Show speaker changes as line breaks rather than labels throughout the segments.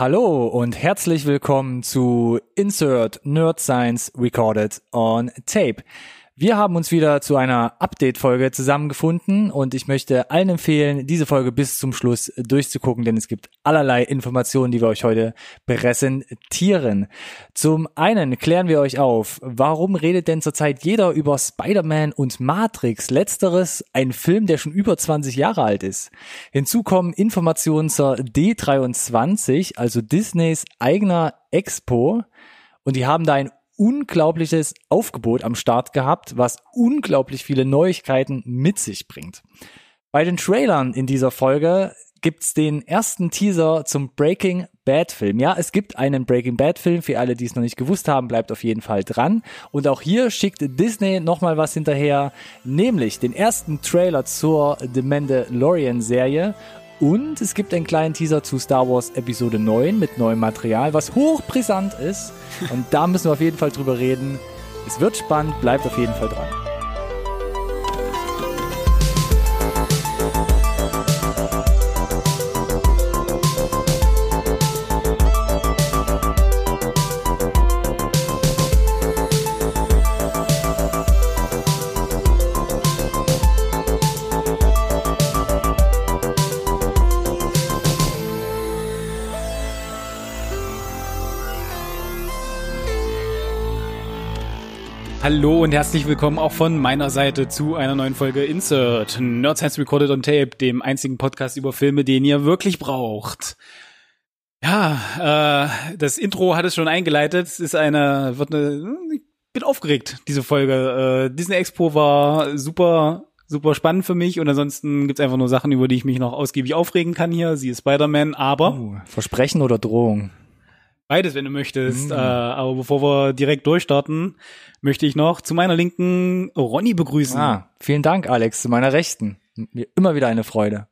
Hallo und herzlich willkommen zu Insert Nerd Science Recorded on Tape. Wir haben uns wieder zu einer Update-Folge zusammengefunden und ich möchte allen empfehlen, diese Folge bis zum Schluss durchzugucken, denn es gibt allerlei Informationen, die wir euch heute präsentieren. Zum einen klären wir euch auf, warum redet denn zurzeit jeder über Spider-Man und Matrix? Letzteres ein Film, der schon über 20 Jahre alt ist. Hinzu kommen Informationen zur D23, also Disneys eigener Expo. Und die haben da ein unglaubliches Aufgebot am Start gehabt, was unglaublich viele Neuigkeiten mit sich bringt. Bei den Trailern in dieser Folge gibt's den ersten Teaser zum Breaking Bad Film. Ja, es gibt einen Breaking Bad Film. Für alle, die es noch nicht gewusst haben, bleibt auf jeden Fall dran. Und auch hier schickt Disney nochmal was hinterher, nämlich den ersten Trailer zur The Mandalorian Serie und es gibt einen kleinen Teaser zu Star Wars Episode 9 mit neuem Material, was hochbrisant ist. Und da müssen wir auf jeden Fall drüber reden. Es wird spannend, bleibt auf jeden Fall dran.
Hallo und herzlich willkommen auch von meiner Seite zu einer neuen Folge Insert Nerd Science Recorded on Tape, dem einzigen Podcast über Filme, den ihr wirklich braucht. Ja, äh, das Intro hat es schon eingeleitet. Es ist eine, wird eine, ich bin aufgeregt, diese Folge. Äh, Disney Expo war super, super spannend für mich und ansonsten gibt's einfach nur Sachen, über die ich mich noch ausgiebig aufregen kann hier. Sie ist Spider-Man, aber.
Uh, Versprechen oder Drohung?
Beides, wenn du möchtest. Mm. Äh, aber bevor wir direkt durchstarten, möchte ich noch zu meiner Linken Ronny begrüßen.
Ah, vielen Dank, Alex, zu meiner Rechten. Mir immer wieder eine Freude.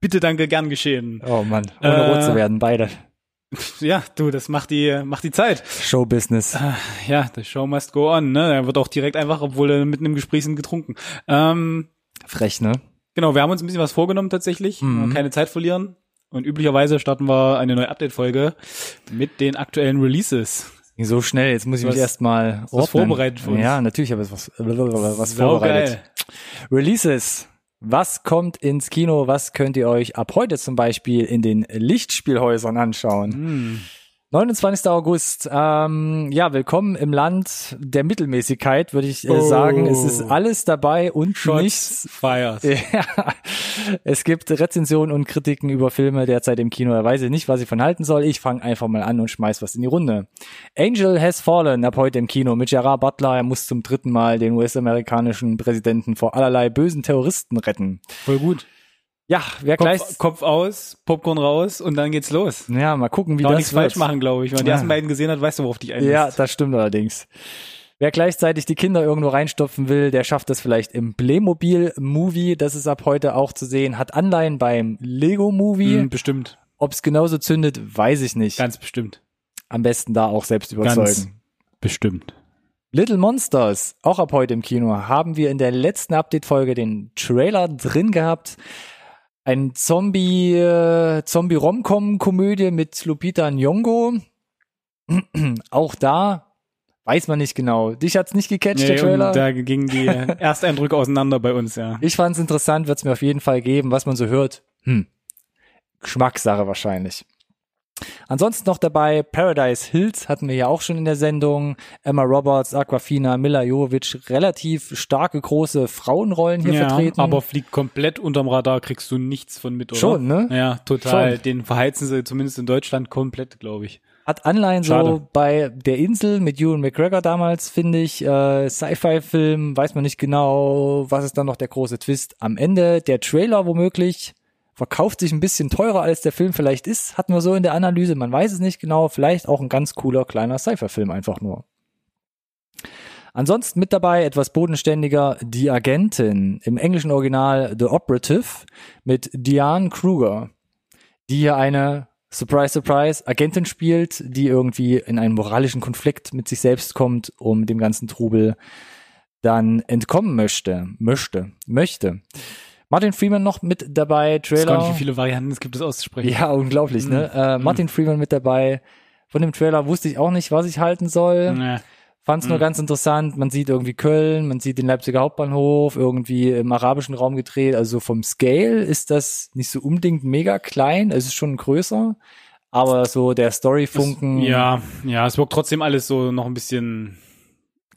Bitte danke, gern geschehen.
Oh Mann, ohne äh, rot zu werden, beide.
Ja, du, das macht die, macht die Zeit.
Showbusiness.
Äh, ja, the show must go on, ne? Er wird auch direkt einfach, obwohl er mitten im Gespräch sind, getrunken. Ähm,
Frech, ne?
Genau, wir haben uns ein bisschen was vorgenommen tatsächlich. Mhm. Keine Zeit verlieren. Und üblicherweise starten wir eine neue Update-Folge mit den aktuellen Releases.
So schnell, jetzt muss ich was, mich erstmal
was vorbereitet für uns.
Ja, natürlich habe ich was, was vorbereitet. Geil. Releases. Was kommt ins Kino? Was könnt ihr euch ab heute zum Beispiel in den Lichtspielhäusern anschauen? Hm. 29. August. Ähm, ja, willkommen im Land der Mittelmäßigkeit, würde ich äh, oh. sagen. Es ist alles dabei und Shots nichts.
Fires.
Ja, es gibt Rezensionen und Kritiken über Filme derzeit im Kino. Er weiß nicht, was ich von halten soll. Ich fange einfach mal an und schmeiß was in die Runde. Angel Has Fallen ab heute im Kino mit Gerard Butler. Er muss zum dritten Mal den US-amerikanischen Präsidenten vor allerlei bösen Terroristen retten.
Voll gut.
Ja, wer
Kopf,
gleich
Kopf aus, Popcorn raus und dann geht's los.
Ja, mal gucken, wie
Kann
das
nichts falsch machen, glaube ich. Wenn man die ersten beiden gesehen hat, weißt du, worauf dich einlässt.
Ja, das stimmt allerdings. Wer gleichzeitig die Kinder irgendwo reinstopfen will, der schafft das vielleicht im Playmobil-Movie. Das ist ab heute auch zu sehen. Hat Anleihen beim Lego-Movie.
Mm, bestimmt.
Ob's genauso zündet, weiß ich nicht.
Ganz bestimmt.
Am besten da auch selbst überzeugen.
Ganz bestimmt.
Little Monsters, auch ab heute im Kino, haben wir in der letzten Update-Folge den Trailer drin gehabt ein Zombie, äh, Zombie-Romcom-Komödie mit Lupita Nyong'o. Auch da weiß man nicht genau. Dich hat's nicht gecatcht, nee, der Trailer?
da gingen die Ersteindrücke auseinander bei uns, ja.
Ich fand's interessant, wird's mir auf jeden Fall geben, was man so hört. Hm. Geschmackssache wahrscheinlich. Ansonsten noch dabei Paradise Hills hatten wir ja auch schon in der Sendung. Emma Roberts, Aquafina, Mila Jovovic, relativ starke große Frauenrollen hier ja, vertreten.
Aber fliegt komplett unterm Radar, kriegst du nichts von mit, oder?
Schon, ne?
Ja, total. Schon. Den verheizen sie zumindest in Deutschland komplett, glaube ich.
Hat Anleihen Schade. so bei der Insel mit Ewan McGregor damals, finde ich. Äh, Sci-Fi-Film, weiß man nicht genau, was ist dann noch der große Twist am Ende. Der Trailer womöglich verkauft sich ein bisschen teurer, als der Film vielleicht ist, hatten wir so in der Analyse. Man weiß es nicht genau. Vielleicht auch ein ganz cooler kleiner Cypher-Film einfach nur. Ansonsten mit dabei etwas bodenständiger Die Agentin im englischen Original The Operative mit Diane Kruger, die hier eine Surprise, Surprise Agentin spielt, die irgendwie in einen moralischen Konflikt mit sich selbst kommt, um dem ganzen Trubel dann entkommen möchte, möchte, möchte. Martin Freeman noch mit dabei,
Ich weiß gar
Trailer.
nicht, wie viele Varianten es gibt, das auszusprechen.
Ja, unglaublich, ne? Äh, Martin Freeman mit dabei. Von dem Trailer wusste ich auch nicht, was ich halten soll.
Nee.
Fand es nur ganz interessant. Man sieht irgendwie Köln, man sieht den Leipziger Hauptbahnhof, irgendwie im arabischen Raum gedreht. Also vom Scale ist das nicht so unbedingt mega klein. Es ist schon größer. Aber so der Storyfunken
Ja, ja, es wirkt trotzdem alles so noch ein bisschen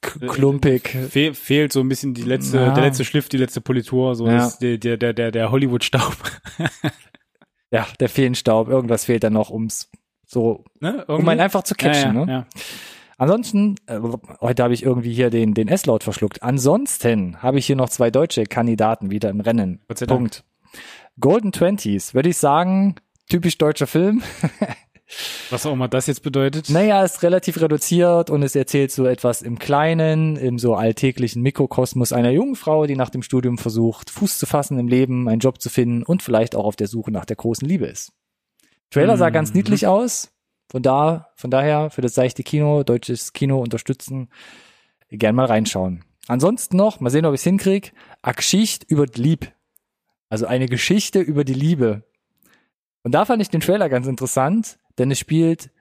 klumpig.
fe fehlt so ein bisschen die letzte,
Ja.
der letzte Schliff, die letzte Politur, so
Ja.
der, der, der, der, Hollywood-Staub.
Ja, der Feenstaub. Irgendwas fehlt dann noch, ums so,
ne?
um einen einfach zu catchen.
ja,
ne? Ansonsten, äh, heute habe ich irgendwie hier den, den S-Laut verschluckt. Ansonsten habe ich hier noch zwei deutsche Kandidaten wieder im Rennen. Punkt. Golden Twenties, würde ich sagen, typisch deutscher Film.
Was auch immer das jetzt bedeutet.
Naja, ist relativ reduziert und es erzählt so etwas im Kleinen, im so alltäglichen Mikrokosmos einer jungen Frau, die nach dem Studium versucht, Fuß zu fassen im Leben, einen Job zu finden und vielleicht auch auf der Suche nach der großen Liebe ist. Trailer sah ganz
Mhm.
niedlich aus. Von da, von daher für das seichte Kino, deutsches Kino unterstützen, gern mal reinschauen. Ansonsten noch, mal sehen, ob ich es hinkrieg, a Geschichte über die Lieb. Also eine Geschichte über die Liebe. Und da fand ich den Trailer ganz interessant, denn es spielt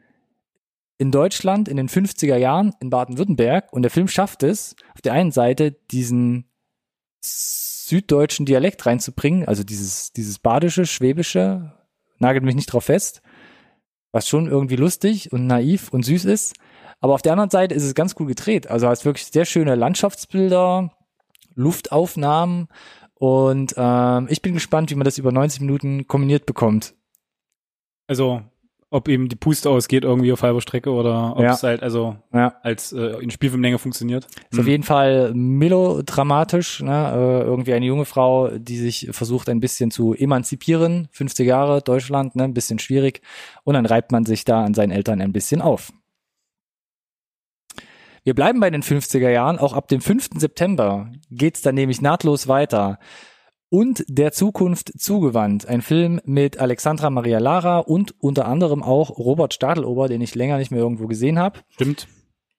in Deutschland in den 50er Jahren in Baden-Württemberg und der Film schafft es, auf der einen Seite diesen süddeutschen Dialekt reinzubringen, also dieses, dieses badische, schwäbische, nagelt mich nicht drauf fest, was schon irgendwie lustig und naiv und süß ist. Aber auf der anderen Seite ist es ganz cool gedreht. Also hast wirklich sehr schöne Landschaftsbilder, Luftaufnahmen und ähm, ich bin gespannt, wie man das über 90 Minuten kombiniert bekommt.
Also, ob eben die Puste ausgeht irgendwie auf halber Strecke oder ob
Ja.
es halt also
Ja.
als äh, in Spielfilmlänge funktioniert.
Ist auf jeden Fall melodramatisch, ne? äh, irgendwie eine junge Frau, die sich versucht ein bisschen zu emanzipieren, 50 Jahre Deutschland, ne? ein bisschen schwierig und dann reibt man sich da an seinen Eltern ein bisschen auf. Wir bleiben bei den 50er Jahren, auch ab dem 5. September geht's dann nämlich nahtlos weiter. Und der Zukunft zugewandt. Ein Film mit Alexandra Maria Lara und unter anderem auch Robert Stadelober, den ich länger nicht mehr irgendwo gesehen habe
Stimmt.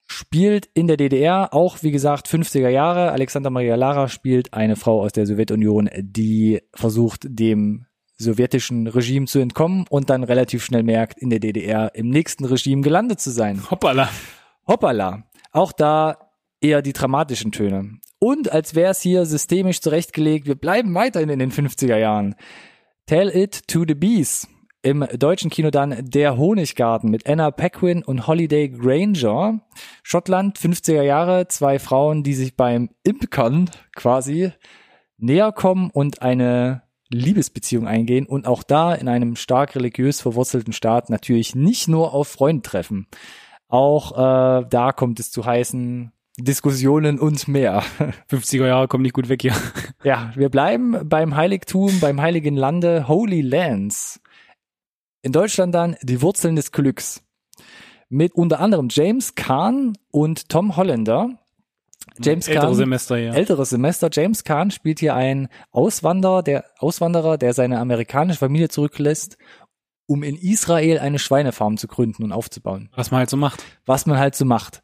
spielt in der DDR, auch wie gesagt 50er Jahre. Alexander Maria Lara spielt eine Frau aus der Sowjetunion, die versucht, dem sowjetischen Regime zu entkommen und dann relativ schnell merkt, in der DDR im nächsten Regime gelandet zu sein.
Hoppala.
Hoppala. Auch da eher die dramatischen Töne. Und als wäre es hier systemisch zurechtgelegt, wir bleiben weiterhin in den 50er Jahren. Tell It to the Bees. Im deutschen Kino dann Der Honiggarten mit Anna Paquin und Holiday Granger. Schottland, 50er Jahre, zwei Frauen, die sich beim Imkern quasi näher kommen und eine Liebesbeziehung eingehen und auch da in einem stark religiös verwurzelten Staat natürlich nicht nur auf Freunde treffen. Auch äh, da kommt es zu heißen Diskussionen und mehr.
50er Jahre kommen nicht gut weg hier.
Ja, wir bleiben beim Heiligtum, beim heiligen Lande Holy Lands. In Deutschland dann die Wurzeln des Glücks. Mit unter anderem James Kahn und Tom Holländer. James
Ältere
Kahn,
Semester hier.
älteres Semester. James Kahn spielt hier einen Auswanderer, der Auswanderer, der seine amerikanische Familie zurücklässt, um in Israel eine Schweinefarm zu gründen und aufzubauen
Was man halt so macht.
was man halt so macht.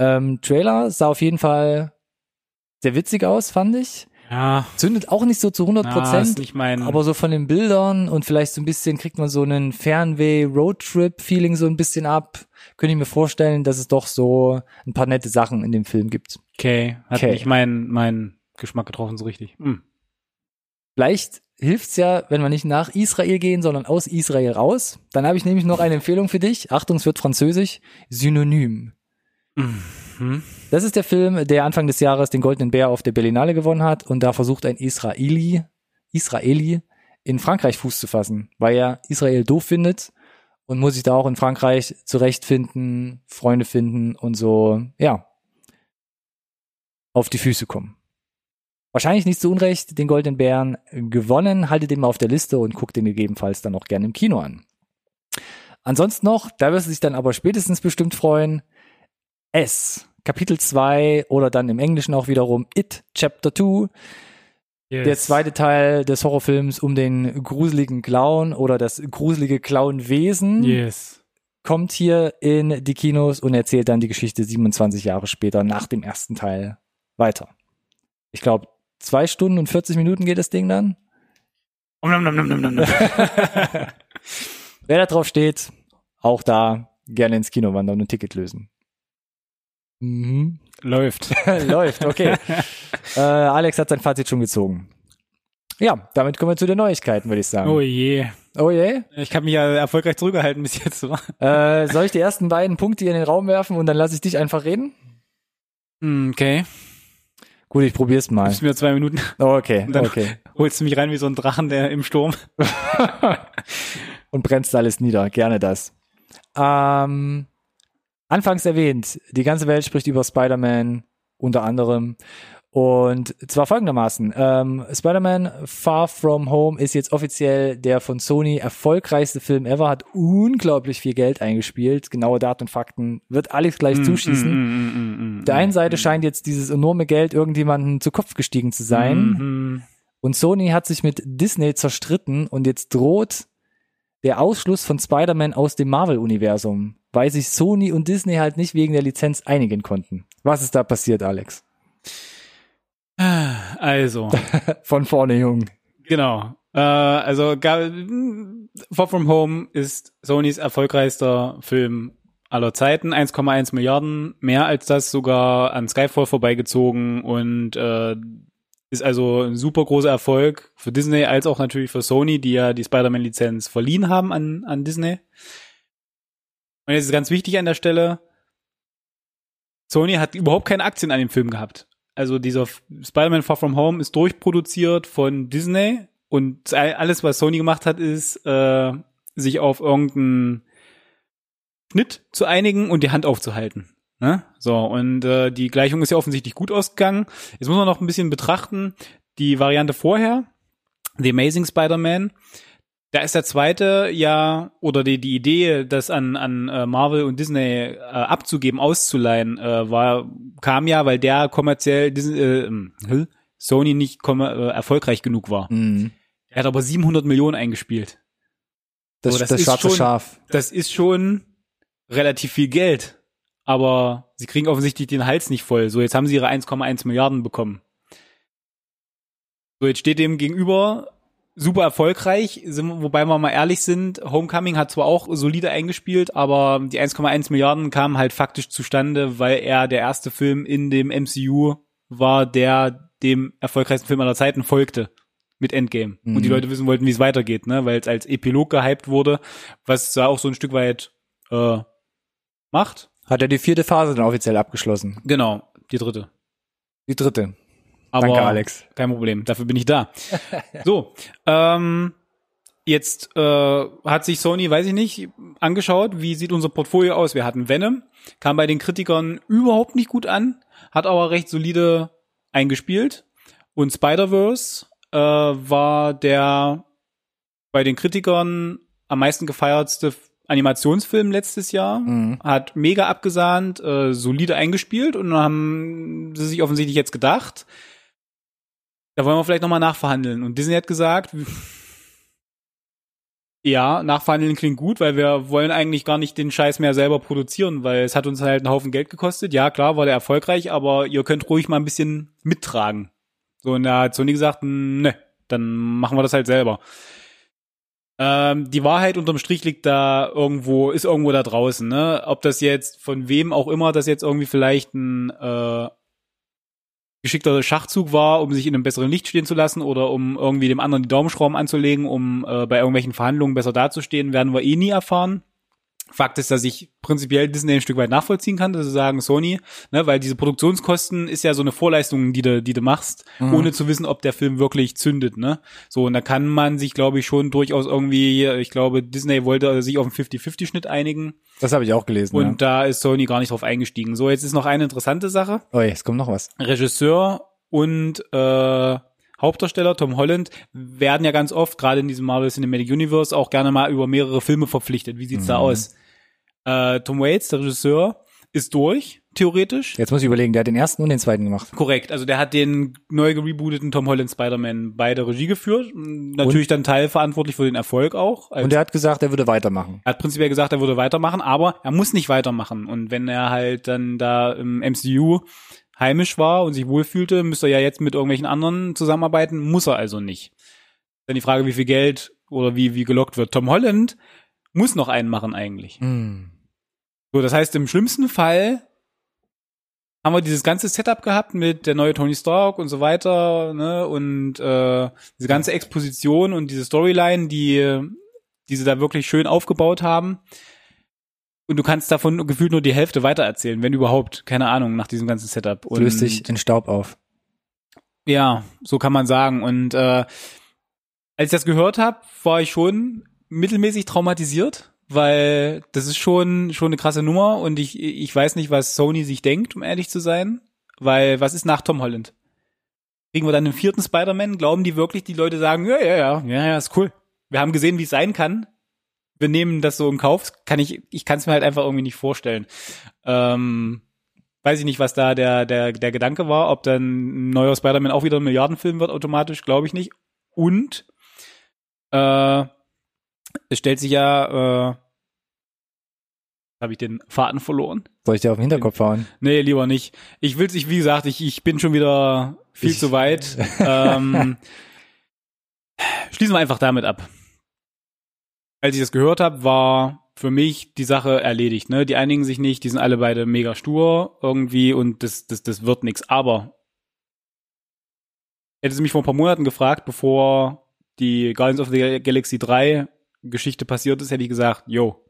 Ähm, Trailer sah auf jeden Fall sehr witzig aus, fand ich.
Ja.
Zündet auch nicht so zu 100
Ja, ist
Prozent,
nicht mein.
aber so von den Bildern und vielleicht so ein bisschen kriegt man so einen Fernweh-Roadtrip-Feeling so ein bisschen ab. Könnte ich mir vorstellen, dass es doch so ein paar nette Sachen in dem Film gibt.
okay. Hat
Okay.
nicht mein, mein Geschmack getroffen so richtig. Hm.
Vielleicht hilft's ja, wenn wir nicht nach Israel gehen, sondern aus Israel raus. Dann habe ich nämlich noch eine Empfehlung für dich. Achtung, es wird französisch. Synonym.
Mhm.
Das ist der Film, der Anfang des Jahres den Goldenen Bär auf der Berlinale gewonnen hat und da versucht ein Israeli, Israeli in Frankreich Fuß zu fassen, weil er Israel doof findet und muss sich da auch in Frankreich zurechtfinden, Freunde finden und so, ja, auf die Füße kommen. Wahrscheinlich nicht zu Unrecht den Goldenen Bären gewonnen, haltet den mal auf der Liste und guckt den gegebenenfalls dann auch gerne im Kino an. Ansonsten noch, da wirst du dich dann aber spätestens bestimmt freuen, S, Kapitel 2 oder dann im Englischen auch wiederum It, Chapter 2,
Yes.
der zweite Teil des Horrorfilms um den gruseligen Clown oder das gruselige Clownwesen
Yes.
kommt hier in die Kinos und erzählt dann die Geschichte 27 Jahre später nach dem ersten Teil weiter. Ich glaube, zwei Stunden und 40 Minuten geht das Ding dann.
Um, nom, nom.
Wer da drauf steht, auch da gerne ins Kino wandern und ein Ticket lösen. Mhm.
Läuft.
Läuft, okay. äh, Alex hat sein Fazit schon gezogen. Ja, damit kommen wir zu den Neuigkeiten, würde ich sagen.
Oh je.
Oh je.
Ich habe mich ja erfolgreich zurückgehalten bis jetzt.
Äh, soll ich die ersten beiden Punkte hier in den Raum werfen und dann lasse ich dich einfach reden?
Hm, Okay.
Gut, ich probier's mal.
Gibst mir zwei Minuten.
Oh, okay,
Und dann
okay.
holst du mich rein wie so ein Drachen, der im Sturm.
Und bremst alles nieder. Gerne das. Ähm, anfangs erwähnt, die ganze Welt spricht über Spider-Man unter anderem. Und zwar folgendermaßen. Ähm, Spider-Man Far From Home ist jetzt offiziell der von Sony erfolgreichste Film ever, hat unglaublich viel Geld eingespielt. Genaue Daten und Fakten wird Alex gleich
Mm,
zuschießen. Der einen Seite scheint jetzt dieses enorme Geld irgendjemanden zu Kopf gestiegen zu sein.
Mhm.
Und Sony hat sich mit Disney zerstritten und jetzt droht der Ausschluss von Spider-Man aus dem Marvel-Universum, weil sich Sony und Disney halt nicht wegen der Lizenz einigen konnten. Was ist da passiert, Alex?
Also,
Von vorne, Jung.
genau. Äh, also ga- Far From Home ist Sonys erfolgreichster Film aller Zeiten. 1,1 Milliarden, mehr als das sogar an Skyfall vorbeigezogen und äh, ist also ein super großer Erfolg für Disney als auch natürlich für Sony, die ja die Spider-Man-Lizenz verliehen haben an, an Disney. Und jetzt ist ganz wichtig an der Stelle, Sony hat überhaupt keine Aktien an dem Film gehabt. Also dieser Spider-Man Far From Home ist durchproduziert von Disney und alles, was Sony gemacht hat, ist, äh, sich auf irgendeinen Schnitt zu einigen und die Hand aufzuhalten. Ne? So, und äh, die Gleichung ist ja offensichtlich gut ausgegangen. Jetzt muss man noch ein bisschen betrachten, die Variante vorher, The Amazing Spider-Man, da ist der zweite ja, oder die, die Idee, das an, an äh, Marvel und Disney äh, abzugeben, auszuleihen, äh, war, kam ja, weil der kommerziell Disney, äh, hm, Sony nicht kommer- äh, erfolgreich genug war.
Mhm.
Er hat aber 700 Millionen eingespielt.
Das,
So, das
das,
ist
schwarze
schon-
Schaf.
Das ist schon relativ viel Geld. Aber sie kriegen offensichtlich den Hals nicht voll. So, jetzt haben sie ihre 1,1 Milliarden bekommen. So, jetzt steht dem gegenüber super erfolgreich, sind, wobei wir mal ehrlich sind, Homecoming hat zwar auch solide eingespielt, aber die 1,1 Milliarden kamen halt faktisch zustande, weil er der erste Film in dem MCU war, der dem erfolgreichsten Film aller Zeiten folgte mit Endgame. Und die
Mhm.
Leute wissen wollten, wie es weitergeht, ne? Weil es als Epilog gehypt wurde, was da auch so ein Stück weit äh, macht.
Hat er die vierte Phase dann offiziell abgeschlossen.
Genau, die dritte.
Die dritte.
Aber
Danke, Alex.
Kein Problem, dafür bin ich da. so, ähm, jetzt äh, hat sich Sony, weiß ich nicht, angeschaut, wie sieht unser Portfolio aus. Wir hatten Venom, kam bei den Kritikern überhaupt nicht gut an, hat aber recht solide eingespielt. Und Spider-Verse äh, war der bei den Kritikern am meisten gefeiertste Animationsfilm letztes Jahr
Mhm.
hat mega abgesahnt, äh, solide eingespielt und haben sie sich offensichtlich jetzt gedacht, da wollen wir vielleicht nochmal nachverhandeln. Und Disney hat gesagt, ja, nachverhandeln klingt gut, weil wir wollen eigentlich gar nicht den Scheiß mehr selber produzieren, weil es hat uns halt einen Haufen Geld gekostet. Ja, klar, war der erfolgreich, aber ihr könnt ruhig mal ein bisschen mittragen. So, und da hat Sony gesagt, ne, dann machen wir das halt selber. Ähm, die Wahrheit unterm Strich liegt da irgendwo, ist irgendwo da draußen, ne? Ob das jetzt von wem auch immer das jetzt irgendwie vielleicht ein äh, geschickter Schachzug war, um sich in einem besseren Licht stehen zu lassen oder um irgendwie dem anderen die Daumenschrauben anzulegen, um äh, bei irgendwelchen Verhandlungen besser dazustehen, werden wir eh nie erfahren. Fakt ist, dass ich prinzipiell Disney ein Stück weit nachvollziehen kann, dass sie sagen Sony, ne, weil diese Produktionskosten ist ja so eine Vorleistung, die du, die du machst,
Mhm.
ohne zu wissen, ob der Film wirklich zündet, ne? So, und da kann man sich, glaube ich, schon durchaus irgendwie, ich glaube, Disney wollte sich auf einen 50-50-Schnitt einigen
Das habe ich auch gelesen.
und da ist Sony gar nicht drauf eingestiegen. So, jetzt ist noch eine interessante Sache.
ja. Oh, jetzt kommt noch was.
Regisseur und äh, Hauptdarsteller Tom Holland werden ja ganz oft, gerade in diesem Marvel Cinematic Universe, auch gerne mal über mehrere Filme verpflichtet. Wie sieht's da
Mhm.
aus? Äh, Tom Waits, der Regisseur, ist durch, theoretisch.
Jetzt muss ich überlegen, der hat den ersten und den zweiten gemacht.
Korrekt, also der hat den neu gerebooteten Tom Holland Spider-Man bei der Regie geführt. Natürlich dann teilverantwortlich für den Erfolg auch.
Und er hat gesagt, er würde weitermachen.
er hat prinzipiell gesagt, er würde weitermachen, aber er muss nicht weitermachen. Und wenn er halt dann da im MCU heimisch war und sich wohlfühlte, müsste er ja jetzt mit irgendwelchen anderen zusammenarbeiten, muss er also nicht. Dann die Frage, wie viel Geld oder wie, wie gelockt wird. Tom Holland muss noch einen machen eigentlich.
Hm.
So, das heißt, im schlimmsten Fall haben wir dieses ganze Setup gehabt mit der neue Tony Stark und so weiter, ne, und äh, diese ganze Exposition und diese Storyline, die, die sie da wirklich schön aufgebaut haben. Und du kannst davon gefühlt nur die Hälfte weitererzählen, wenn überhaupt, keine Ahnung, nach diesem ganzen Setup. Und
Löst sich in Staub auf.
ja, so kann man sagen. Und äh, als ich das gehört habe, war ich schon mittelmäßig traumatisiert, weil das ist schon schon eine krasse Nummer und ich ich weiß nicht, was Sony sich denkt, um ehrlich zu sein, weil was ist nach Tom Holland? Kriegen wir dann einen vierten Spider-Man? Glauben die wirklich, die Leute sagen, ja, ja, ja, ja, ja, ist cool. Wir haben gesehen, wie es sein kann. Wir nehmen das so in Kauf. Kann ich, ich kann es mir halt einfach irgendwie nicht vorstellen. Ähm, weiß ich nicht, was da der, der, der Gedanke war, ob dann ein neuer Spider-Man auch wieder ein Milliardenfilm wird automatisch, glaube ich nicht. Und äh, es stellt sich ja, äh, habe ich den Faden verloren?
Soll ich dir auf den Hinterkopf hauen?
Nee, lieber nicht. Ich will's, ich, wie gesagt, ich, ich bin schon wieder viel
Ich-
zu weit. ähm, schließen wir einfach damit ab. Als ich das gehört habe, war für mich die Sache erledigt. Ne? Die einigen sich nicht, die sind alle beide mega stur irgendwie und das, das, das wird nix. Aber hättest du mich vor ein paar Monaten gefragt, bevor die Guardians of the Galaxy 3 Geschichte passiert ist, hätte ich gesagt, yo.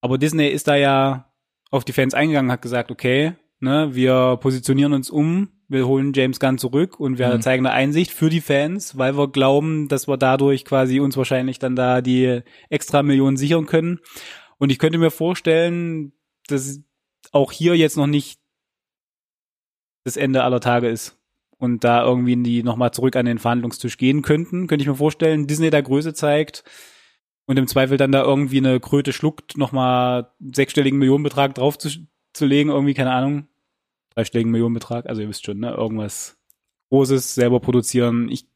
Aber Disney ist da ja auf die Fans eingegangen, hat gesagt, okay, ne, wir positionieren uns um, wir holen James Gunn zurück und wir
Mhm.
zeigen eine Einsicht für die Fans, weil wir glauben, dass wir dadurch quasi uns wahrscheinlich dann da die extra Millionen sichern können. Und ich könnte mir vorstellen, dass auch hier jetzt noch nicht das Ende aller Tage ist und da irgendwie die nochmal zurück an den Verhandlungstisch gehen könnten, könnte ich mir vorstellen, Disney da Größe zeigt und im Zweifel dann da irgendwie eine Kröte schluckt, nochmal sechsstelligen Millionenbetrag drauf zu, zu legen, irgendwie, keine Ahnung, dreistelligen Millionenbetrag, also ihr wisst schon, ne, irgendwas Großes selber produzieren. Ich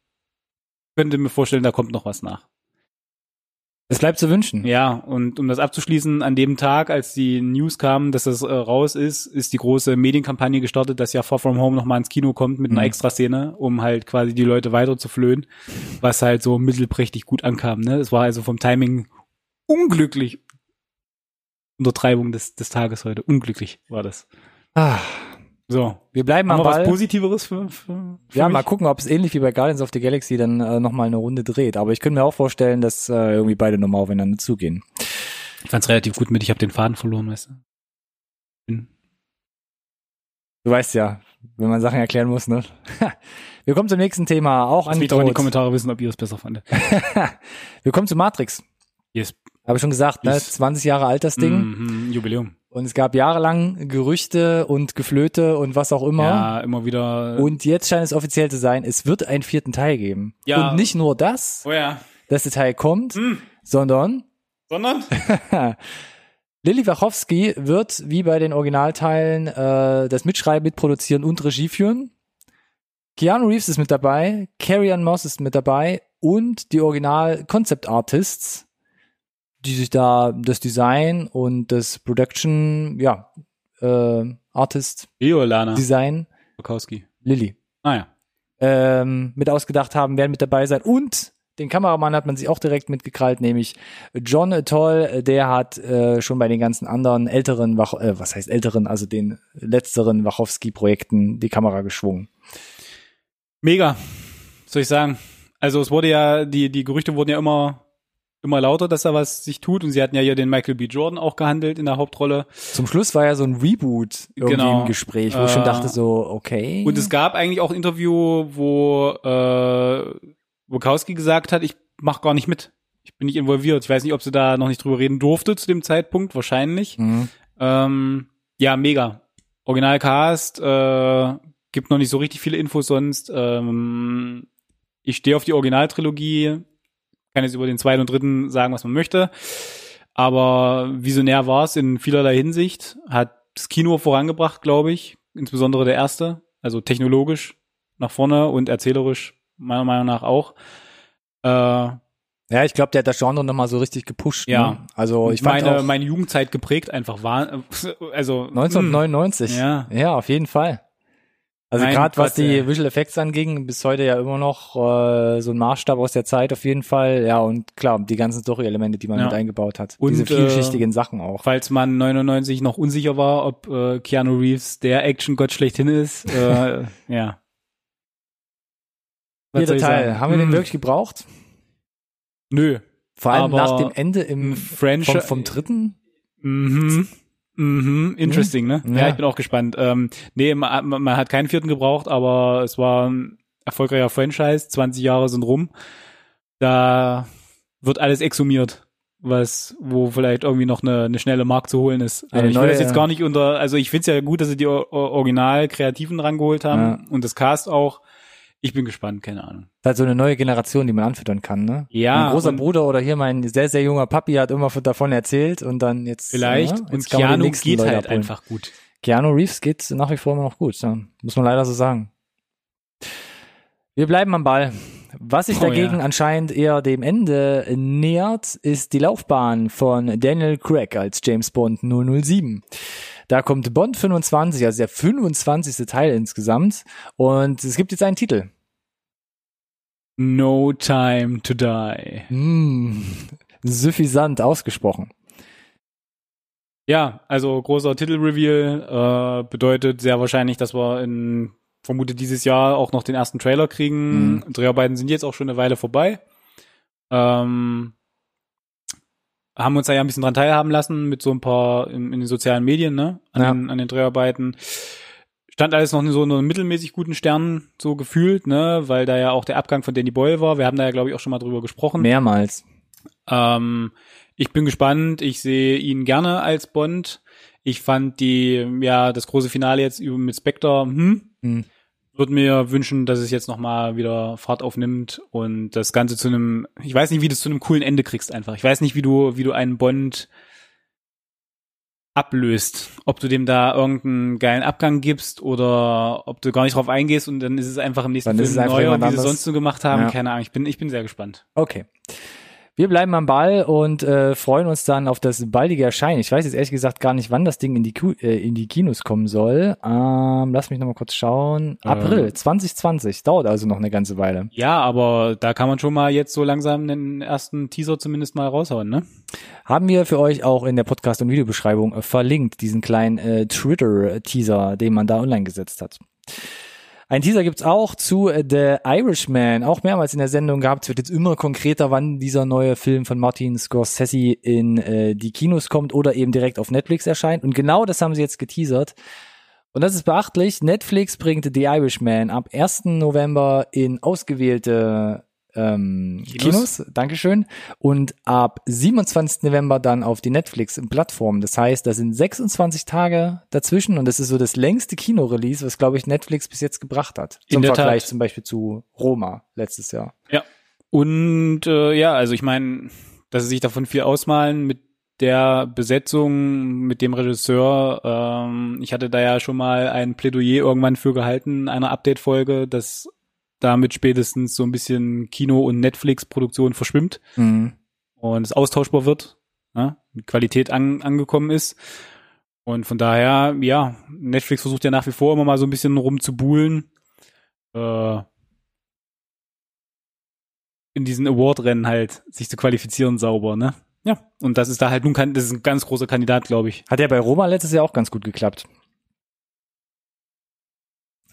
könnte mir vorstellen, da kommt noch was nach.
Es bleibt zu wünschen.
Ja, und um das abzuschließen, an dem Tag, als die News kam, dass das äh, raus ist, ist die große Medienkampagne gestartet, dass ja Far From Home nochmal ins Kino kommt mit einer
Mhm.
Extraszene, um halt quasi die Leute weiter zu flöhen, was halt so mittelprächtig gut ankam. Ne? Es war also vom Timing unglücklich. Untertreibung des, des Tages heute. Unglücklich war das.
Ah,
So.
wir bleiben
Haben
am
wir was
Ball.
Positiveres für, für, für
Ja,
mich?
mal gucken, ob es ähnlich wie bei Guardians of the Galaxy dann äh, nochmal eine Runde dreht. Aber ich könnte mir auch vorstellen, dass äh, irgendwie beide nochmal aufeinander zugehen.
Ich fand's relativ gut mit, ich habe den Faden verloren, weißt du. Bin-
Du weißt ja, wenn man Sachen erklären muss, ne? Wir kommen zum nächsten Thema, auch
Lass mich doch in die. Kommentare wissen, ob ihr es besser fandet.
Wir kommen zu Matrix.
Yes.
Habe ich schon gesagt, ne?
Yes.
20 Jahre alt das Ding.
Mhm, Jubiläum.
Und es gab jahrelang Gerüchte und Geflöte und was auch immer.
Ja, immer wieder.
Und jetzt scheint es offiziell zu sein, es wird einen vierten Teil geben.
Ja.
Und nicht nur das,
oh ja.
dass der Teil kommt,
Hm.
sondern
Sondern?
Lily Wachowski wird wie bei den Originalteilen äh, das Mitschreiben, Mitproduzieren und Regie führen. Keanu Reeves ist mit dabei, Carrie Ann Moss ist mit dabei und die Original Concept Artists, die sich da das Design und das Production, ja, äh, Artist
Eolana
Design
Bukowski.
Lilly
Ah ja.
ähm, mit ausgedacht haben, werden mit dabei sein. Und den Kameramann hat man sich auch direkt mitgekrallt, nämlich John Toll, der hat äh, schon bei den ganzen anderen älteren, Wach äh, was heißt älteren, also den letzteren Wachowski-Projekten die Kamera geschwungen.
Mega. Soll ich sagen? Also es wurde ja, die, die Gerüchte wurden ja immer, immer lauter, dass da was sich tut. Und sie hatten ja hier den Michael B. Jordan auch gehandelt in der Hauptrolle.
Zum Schluss war ja so ein Reboot irgendwie
Genau.
im Gespräch, wo ich schon
Äh,
dachte so, okay.
Und es gab eigentlich auch ein Interview, wo äh, Bukowski gesagt hat, ich mach gar nicht mit. Ich bin nicht involviert. Ich weiß nicht, ob sie da noch nicht drüber reden durfte zu dem Zeitpunkt. Wahrscheinlich.
Mhm.
Ähm, ja, mega. Originalcast, äh, gibt noch nicht so richtig viele Infos sonst. Ähm, ich stehe auf die Originaltrilogie, kann jetzt über den zweiten und dritten sagen, was man möchte. Aber visionär war es in vielerlei Hinsicht, hat das Kino vorangebracht, glaube ich, insbesondere der erste, also technologisch nach vorne und erzählerisch meiner Meinung nach auch. Äh,
Ja, ich glaube, der hat das Genre nochmal so richtig gepusht.
Ja.
Ne? Also ich fand
meine,
auch
meine Jugendzeit geprägt einfach war, also
1999.
Ja.
Ja, auf jeden Fall. Also gerade was die. Visual Effects anging, bis heute ja immer noch äh, so ein Maßstab aus der Zeit auf jeden Fall. Ja, und klar, die ganzen Story-Elemente, die man
Ja.
mit eingebaut hat.
Und,
Diese
äh,
vielschichtigen Sachen auch.
Falls man 99 noch unsicher war, ob äh, Keanu Reeves der Action-Gott schlechthin ist, äh, ja. Was
Vierter
ich
Teil.
sagen?
Haben wir den
Hm,
wirklich gebraucht?
Nö.
Vor allem nach dem Ende im
Franchise.
vom, vom dritten?
Mhm. Mhm. Interesting, ne?
Ja.
Ja, ich bin auch gespannt. Ähm, nee, man, man hat keinen vierten gebraucht, aber es war ein erfolgreicher Franchise. 20 Jahre sind rum. Da wird alles exhumiert, was, wo vielleicht irgendwie noch eine, eine schnelle Mark zu holen ist. Also
Eine
ich will
neue-
das jetzt gar nicht unter, also ich find's ja gut, dass sie die Original-Kreativen rangeholt haben
Ja.
und das Cast auch. Ich bin gespannt, keine Ahnung.
Das ist halt so eine neue Generation, die man anfüttern kann, ne?
Ja,
Mein großer
und-
Bruder oder hier mein sehr, sehr junger Papi hat immer von- davon erzählt und dann jetzt.
Vielleicht.
Ja,
und
jetzt die
Keanu geht
Leute
halt
abholen.
einfach gut.
Keanu Reeves geht nach wie vor immer noch gut, ja. muss man leider so sagen. Wir bleiben am Ball. Was sich
Oh,
dagegen
ja.
anscheinend eher dem Ende nähert, ist die Laufbahn von Daniel Craig als James Bond 007. Da kommt Bond 25, also der 25. Teil insgesamt. Und es gibt jetzt einen Titel.
No time to die.
Hm, suffisant ausgesprochen.
Ja, also großer Titelreveal äh, bedeutet sehr wahrscheinlich, dass wir in vermute dieses Jahr auch noch den ersten Trailer kriegen.
Mhm.
Dreharbeiten sind jetzt auch schon eine Weile vorbei. Ähm, haben uns da ja ein bisschen dran teilhaben lassen mit so ein paar in, in den sozialen Medien, ne? An,
Ja.
den, an den Dreharbeiten. Stand alles noch in so einem mittelmäßig guten Sternen so gefühlt, ne? Weil da ja auch der Abgang von Danny Boyle war. Wir haben da ja, glaube ich, auch schon mal drüber gesprochen.
Mehrmals.
Ähm, ich bin gespannt. Ich sehe ihn gerne als Bond. Ich fand die, ja, das große Finale jetzt über mit Spectre, hm,
Hm.
würde mir wünschen, dass es jetzt nochmal wieder Fahrt aufnimmt und das Ganze zu einem, ich weiß nicht, wie du es zu einem coolen Ende kriegst einfach. Ich weiß nicht, wie du, wie du einen Bond ablöst. Ob du dem da irgendeinen geilen Abgang gibst oder ob du gar nicht drauf eingehst und dann ist es einfach im nächsten
Dann ist
Film
jemand
wie sie sonst so gemacht haben.
Ja.
Keine Ahnung. Ich bin, ich bin sehr gespannt.
Okay. Wir bleiben am Ball und äh, freuen uns dann auf das baldige Erscheinen. Ich weiß jetzt ehrlich gesagt gar nicht, wann das Ding in die, Ku äh, in die Kinos kommen soll. Ähm, lass mich nochmal kurz schauen. April 2020. Dauert also noch eine ganze Weile.
Ja, aber da kann man schon mal jetzt so langsam den ersten Teaser zumindest mal raushauen, ne?
Haben wir für euch auch in der Podcast- und Videobeschreibung äh, verlinkt, diesen kleinen äh, Twitter-Teaser, den man da online gesetzt hat. Ein Teaser gibt's auch zu äh, The Irishman, auch mehrmals in der Sendung gehabt. Es wird jetzt immer konkreter, wann dieser neue Film von Martin Scorsese in äh, die Kinos kommt oder eben direkt auf Netflix erscheint. Und genau das haben sie jetzt geteasert. Und das ist beachtlich. Netflix bringt The Irishman ab 1. November in ausgewählte ähm, Kinos.
Kinos.
Dankeschön. Und ab 27. November dann auf die Netflix-Plattform. Das heißt, da sind 26 Tage dazwischen und das ist so das längste Kino-Release, was, glaube ich, Netflix bis jetzt gebracht hat.
In
Zum Vergleich
Tat.
zum Beispiel zu Roma letztes Jahr.
Ja. Und äh, ja, also ich meine, dass sie sich davon viel ausmalen mit der Besetzung, mit dem Regisseur. Ähm, ich hatte da ja schon mal ein Plädoyer irgendwann für gehalten, einer Update-Folge, dass damit spätestens so ein bisschen Kino- und Netflix-Produktion verschwimmt
Mhm.
und es austauschbar wird, ne? Qualität an, angekommen ist. Und von daher, ja, Netflix versucht ja nach wie vor immer mal so ein bisschen rumzubuhlen. Äh, in diesen Award-Rennen halt sich zu qualifizieren sauber, ne? Ja, und das ist da halt nun kein, das ist ein ganz großer Kandidat, glaube ich.
Hat ja bei Roma letztes Jahr auch ganz gut geklappt.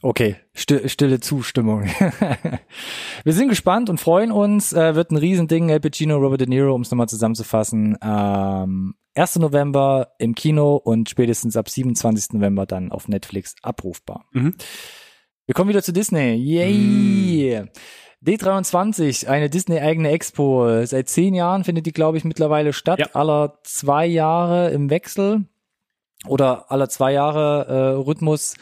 Okay, sti- stille Zustimmung. Wir sind gespannt und freuen uns. Äh, wird ein Riesending. El Pacino, Robert De Niro, um es nochmal zusammenzufassen. Ähm, 1. November im Kino und spätestens ab 27. November dann auf Netflix abrufbar.
Mhm.
Wir kommen wieder zu Disney. Yay! D23, eine Disney-eigene Expo. Seit zehn Jahren findet die, glaube ich, mittlerweile statt.
Ja.
Aller zwei Jahre im Wechsel oder aller zwei Jahre äh, Rhythmus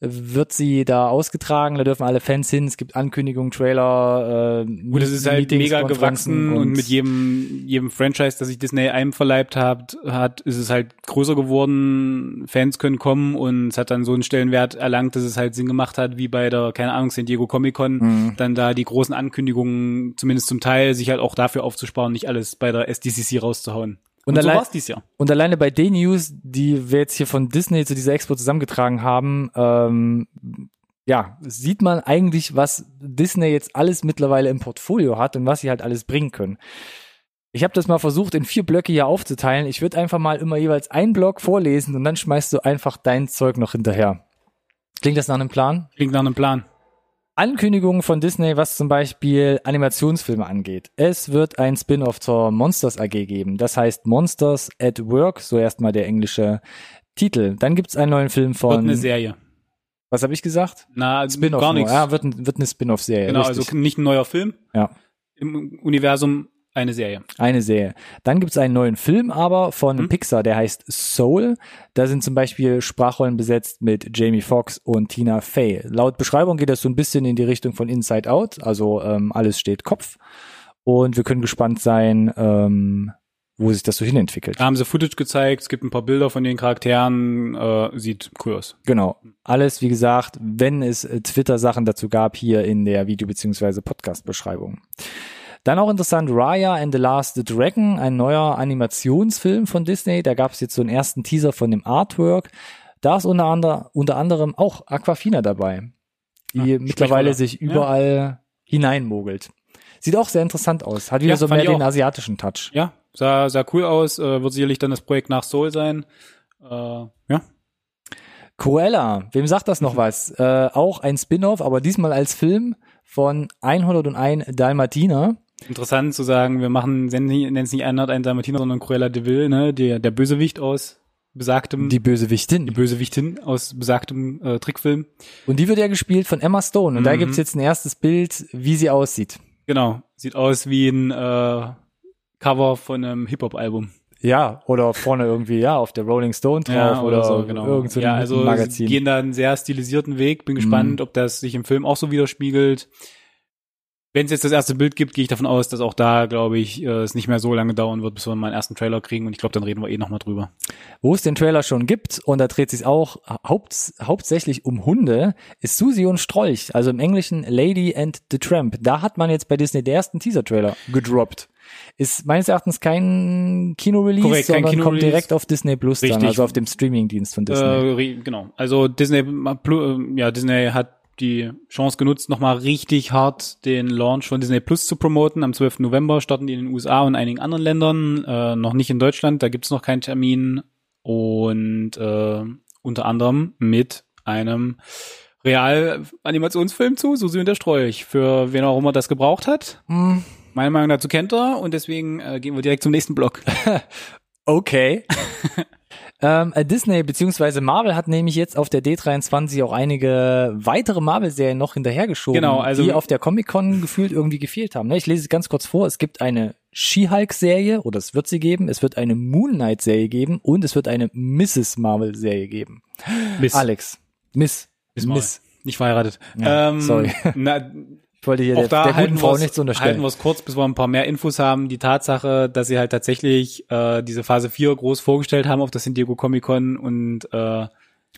wird sie da ausgetragen. Da dürfen alle Fans hin. Es gibt Ankündigungen, Trailer. Äh,
Gut, es ist halt
Meetings,
mega gewachsen und, mit jedem, jedem Franchise, das sich Disney einverleibt hat, hat, ist es halt größer geworden. Fans können kommen und es hat dann so einen Stellenwert erlangt, dass es halt Sinn gemacht hat, wie bei der, keine Ahnung, San Diego Comic Con,
Mhm.
dann da die großen Ankündigungen, zumindest zum Teil, sich halt auch dafür aufzusparen, nicht alles bei der SDCC rauszuhauen.
Und
Und, so war's dies Jahr.
Und alleine bei den News, die wir jetzt hier von Disney zu dieser Expo zusammengetragen haben, ähm, ja, sieht man eigentlich, was Disney jetzt alles mittlerweile im Portfolio hat und was sie halt alles bringen können. Ich habe das mal versucht, in vier Blöcke hier aufzuteilen. Ich würde einfach mal immer jeweils einen Block vorlesen und dann schmeißt du einfach dein Zeug noch hinterher. Klingt das nach einem Plan?
Klingt nach einem Plan.
Ankündigungen von Disney, was zum Beispiel Animationsfilme angeht. Es wird ein Spin-off zur Monsters AG geben. Das heißt Monsters at Work, so erstmal der englische Titel. Dann gibt's einen neuen Film von.
Wird eine Serie.
Was habe ich gesagt?
Na,
Spin-off.
gar nichts.
Ja, wird, ein, wird eine Spin-off-Serie.
Genau,
richtig.
also nicht ein neuer Film.
Ja.
Im Universum eine Serie.
Eine Serie. Dann gibt's einen neuen Film aber von
Hm.
Pixar, der heißt Soul. Da sind zum Beispiel Sprachrollen besetzt mit Jamie Foxx und Tina Fey. Laut Beschreibung geht das so ein bisschen in die Richtung von Inside Out, also ähm, alles steht Kopf. Und wir können gespannt sein, ähm, wo sich das so hinentwickelt.
Da haben sie Footage gezeigt, es gibt ein paar Bilder von den Charakteren, äh, sieht cool aus.
Genau. Alles, wie gesagt, wenn es äh, Twitter-Sachen dazu gab, hier in der Video- bzw. Podcast-Beschreibung. Dann auch interessant, Raya and the Last Dragon, ein neuer Animationsfilm von Disney. Da gab es jetzt so einen ersten Teaser von dem Artwork. Da ist unter, ander, unter anderem auch Aquafina dabei, die
Ah,
mittlerweile sich überall hineinmogelt. Sieht auch sehr interessant aus. Hat wieder
Ja,
so mehr den asiatischen Touch.
Ja, sah, sah cool aus, äh, wird sicherlich dann das Projekt nach Soul sein. Äh, ja.
Cruella, wem sagt das noch was? Äh, auch ein Spin-off, aber diesmal als Film von 101 Dalmatiner.
Interessant zu sagen, wir machen, nennen es nicht 101 Dalmatiner, sondern Cruella de Vil, ne, der, der Bösewicht aus besagtem,
Die Bösewichtin.
die Bösewichtin aus besagtem äh, Trickfilm.
Und die wird ja gespielt von Emma Stone. Und da
Mhm.
gibt's jetzt ein erstes Bild, wie sie aussieht.
Genau, sieht aus wie ein äh, Cover von einem Hip-Hop-Album.
Ja, oder vorne irgendwie, ja, auf der Rolling Stone drauf oder, so,
genau.
irgend so
ja,
ein
also
Magazin.
sie gehen da einen sehr stilisierten Weg. Bin gespannt,
Mhm.
ob das sich im Film auch so widerspiegelt. Wenn es jetzt das erste Bild gibt, gehe ich davon aus, dass auch da, glaube ich, äh, es nicht mehr so lange dauern wird, bis wir mal einen ersten Trailer kriegen. Und ich glaube, dann reden wir eh nochmal drüber.
Wo es den Trailer schon gibt, und da dreht sich auch haupt, hauptsächlich um Hunde, ist Susi und Strolch, also im Englischen Lady and the Tramp. Da hat man jetzt bei Disney den ersten Teaser-Trailer gedroppt. Ist meines Erachtens kein Kino-Release, sondern kommt
Kino-Release.
direkt auf Disney Plus dann,
Richtig.
also auf dem Streaming-Dienst von
Äh,
Disney.
re- genau. Also Disney, Plu- äh, ja, Disney hat die Chance genutzt, nochmal richtig hart den Launch von Disney Plus zu promoten. Am 12. November starten die in den USA und einigen anderen Ländern, äh, noch nicht in Deutschland, da gibt's noch keinen Termin. Und äh, unter anderem mit einem Real-Animationsfilm zu, Susi und der Strolch, für wen auch immer das gebraucht hat.
Hm,
Meine Meinung dazu kennt er und deswegen äh, gehen wir direkt zum nächsten Block.
Okay. ähm, äh, Disney beziehungsweise Marvel hat nämlich jetzt auf der D23 auch einige weitere Marvel-Serien noch hinterhergeschoben,
Genau, also-
die auf der Comic-Con gefühlt irgendwie gefehlt haben. Ne? Ich lese es ganz kurz vor. Es gibt eine She-Hulk-Serie, oder es wird sie geben, es wird eine Moon Knight-Serie geben und es wird eine Mrs. Marvel-Serie geben.
Miss,
Alex. Miss.
Miss, Marvel. nicht verheiratet.
Ja,
ähm,
sorry.
Na,
Ich wollte hier
auch
der,
da
der
halten
guten Frau nichts
halten
unterstellen.
wir es kurz, bis wir ein paar mehr Infos haben. Die Tatsache, dass sie halt tatsächlich äh, diese Phase 4 groß vorgestellt haben auf der San Diego Comic Con und äh,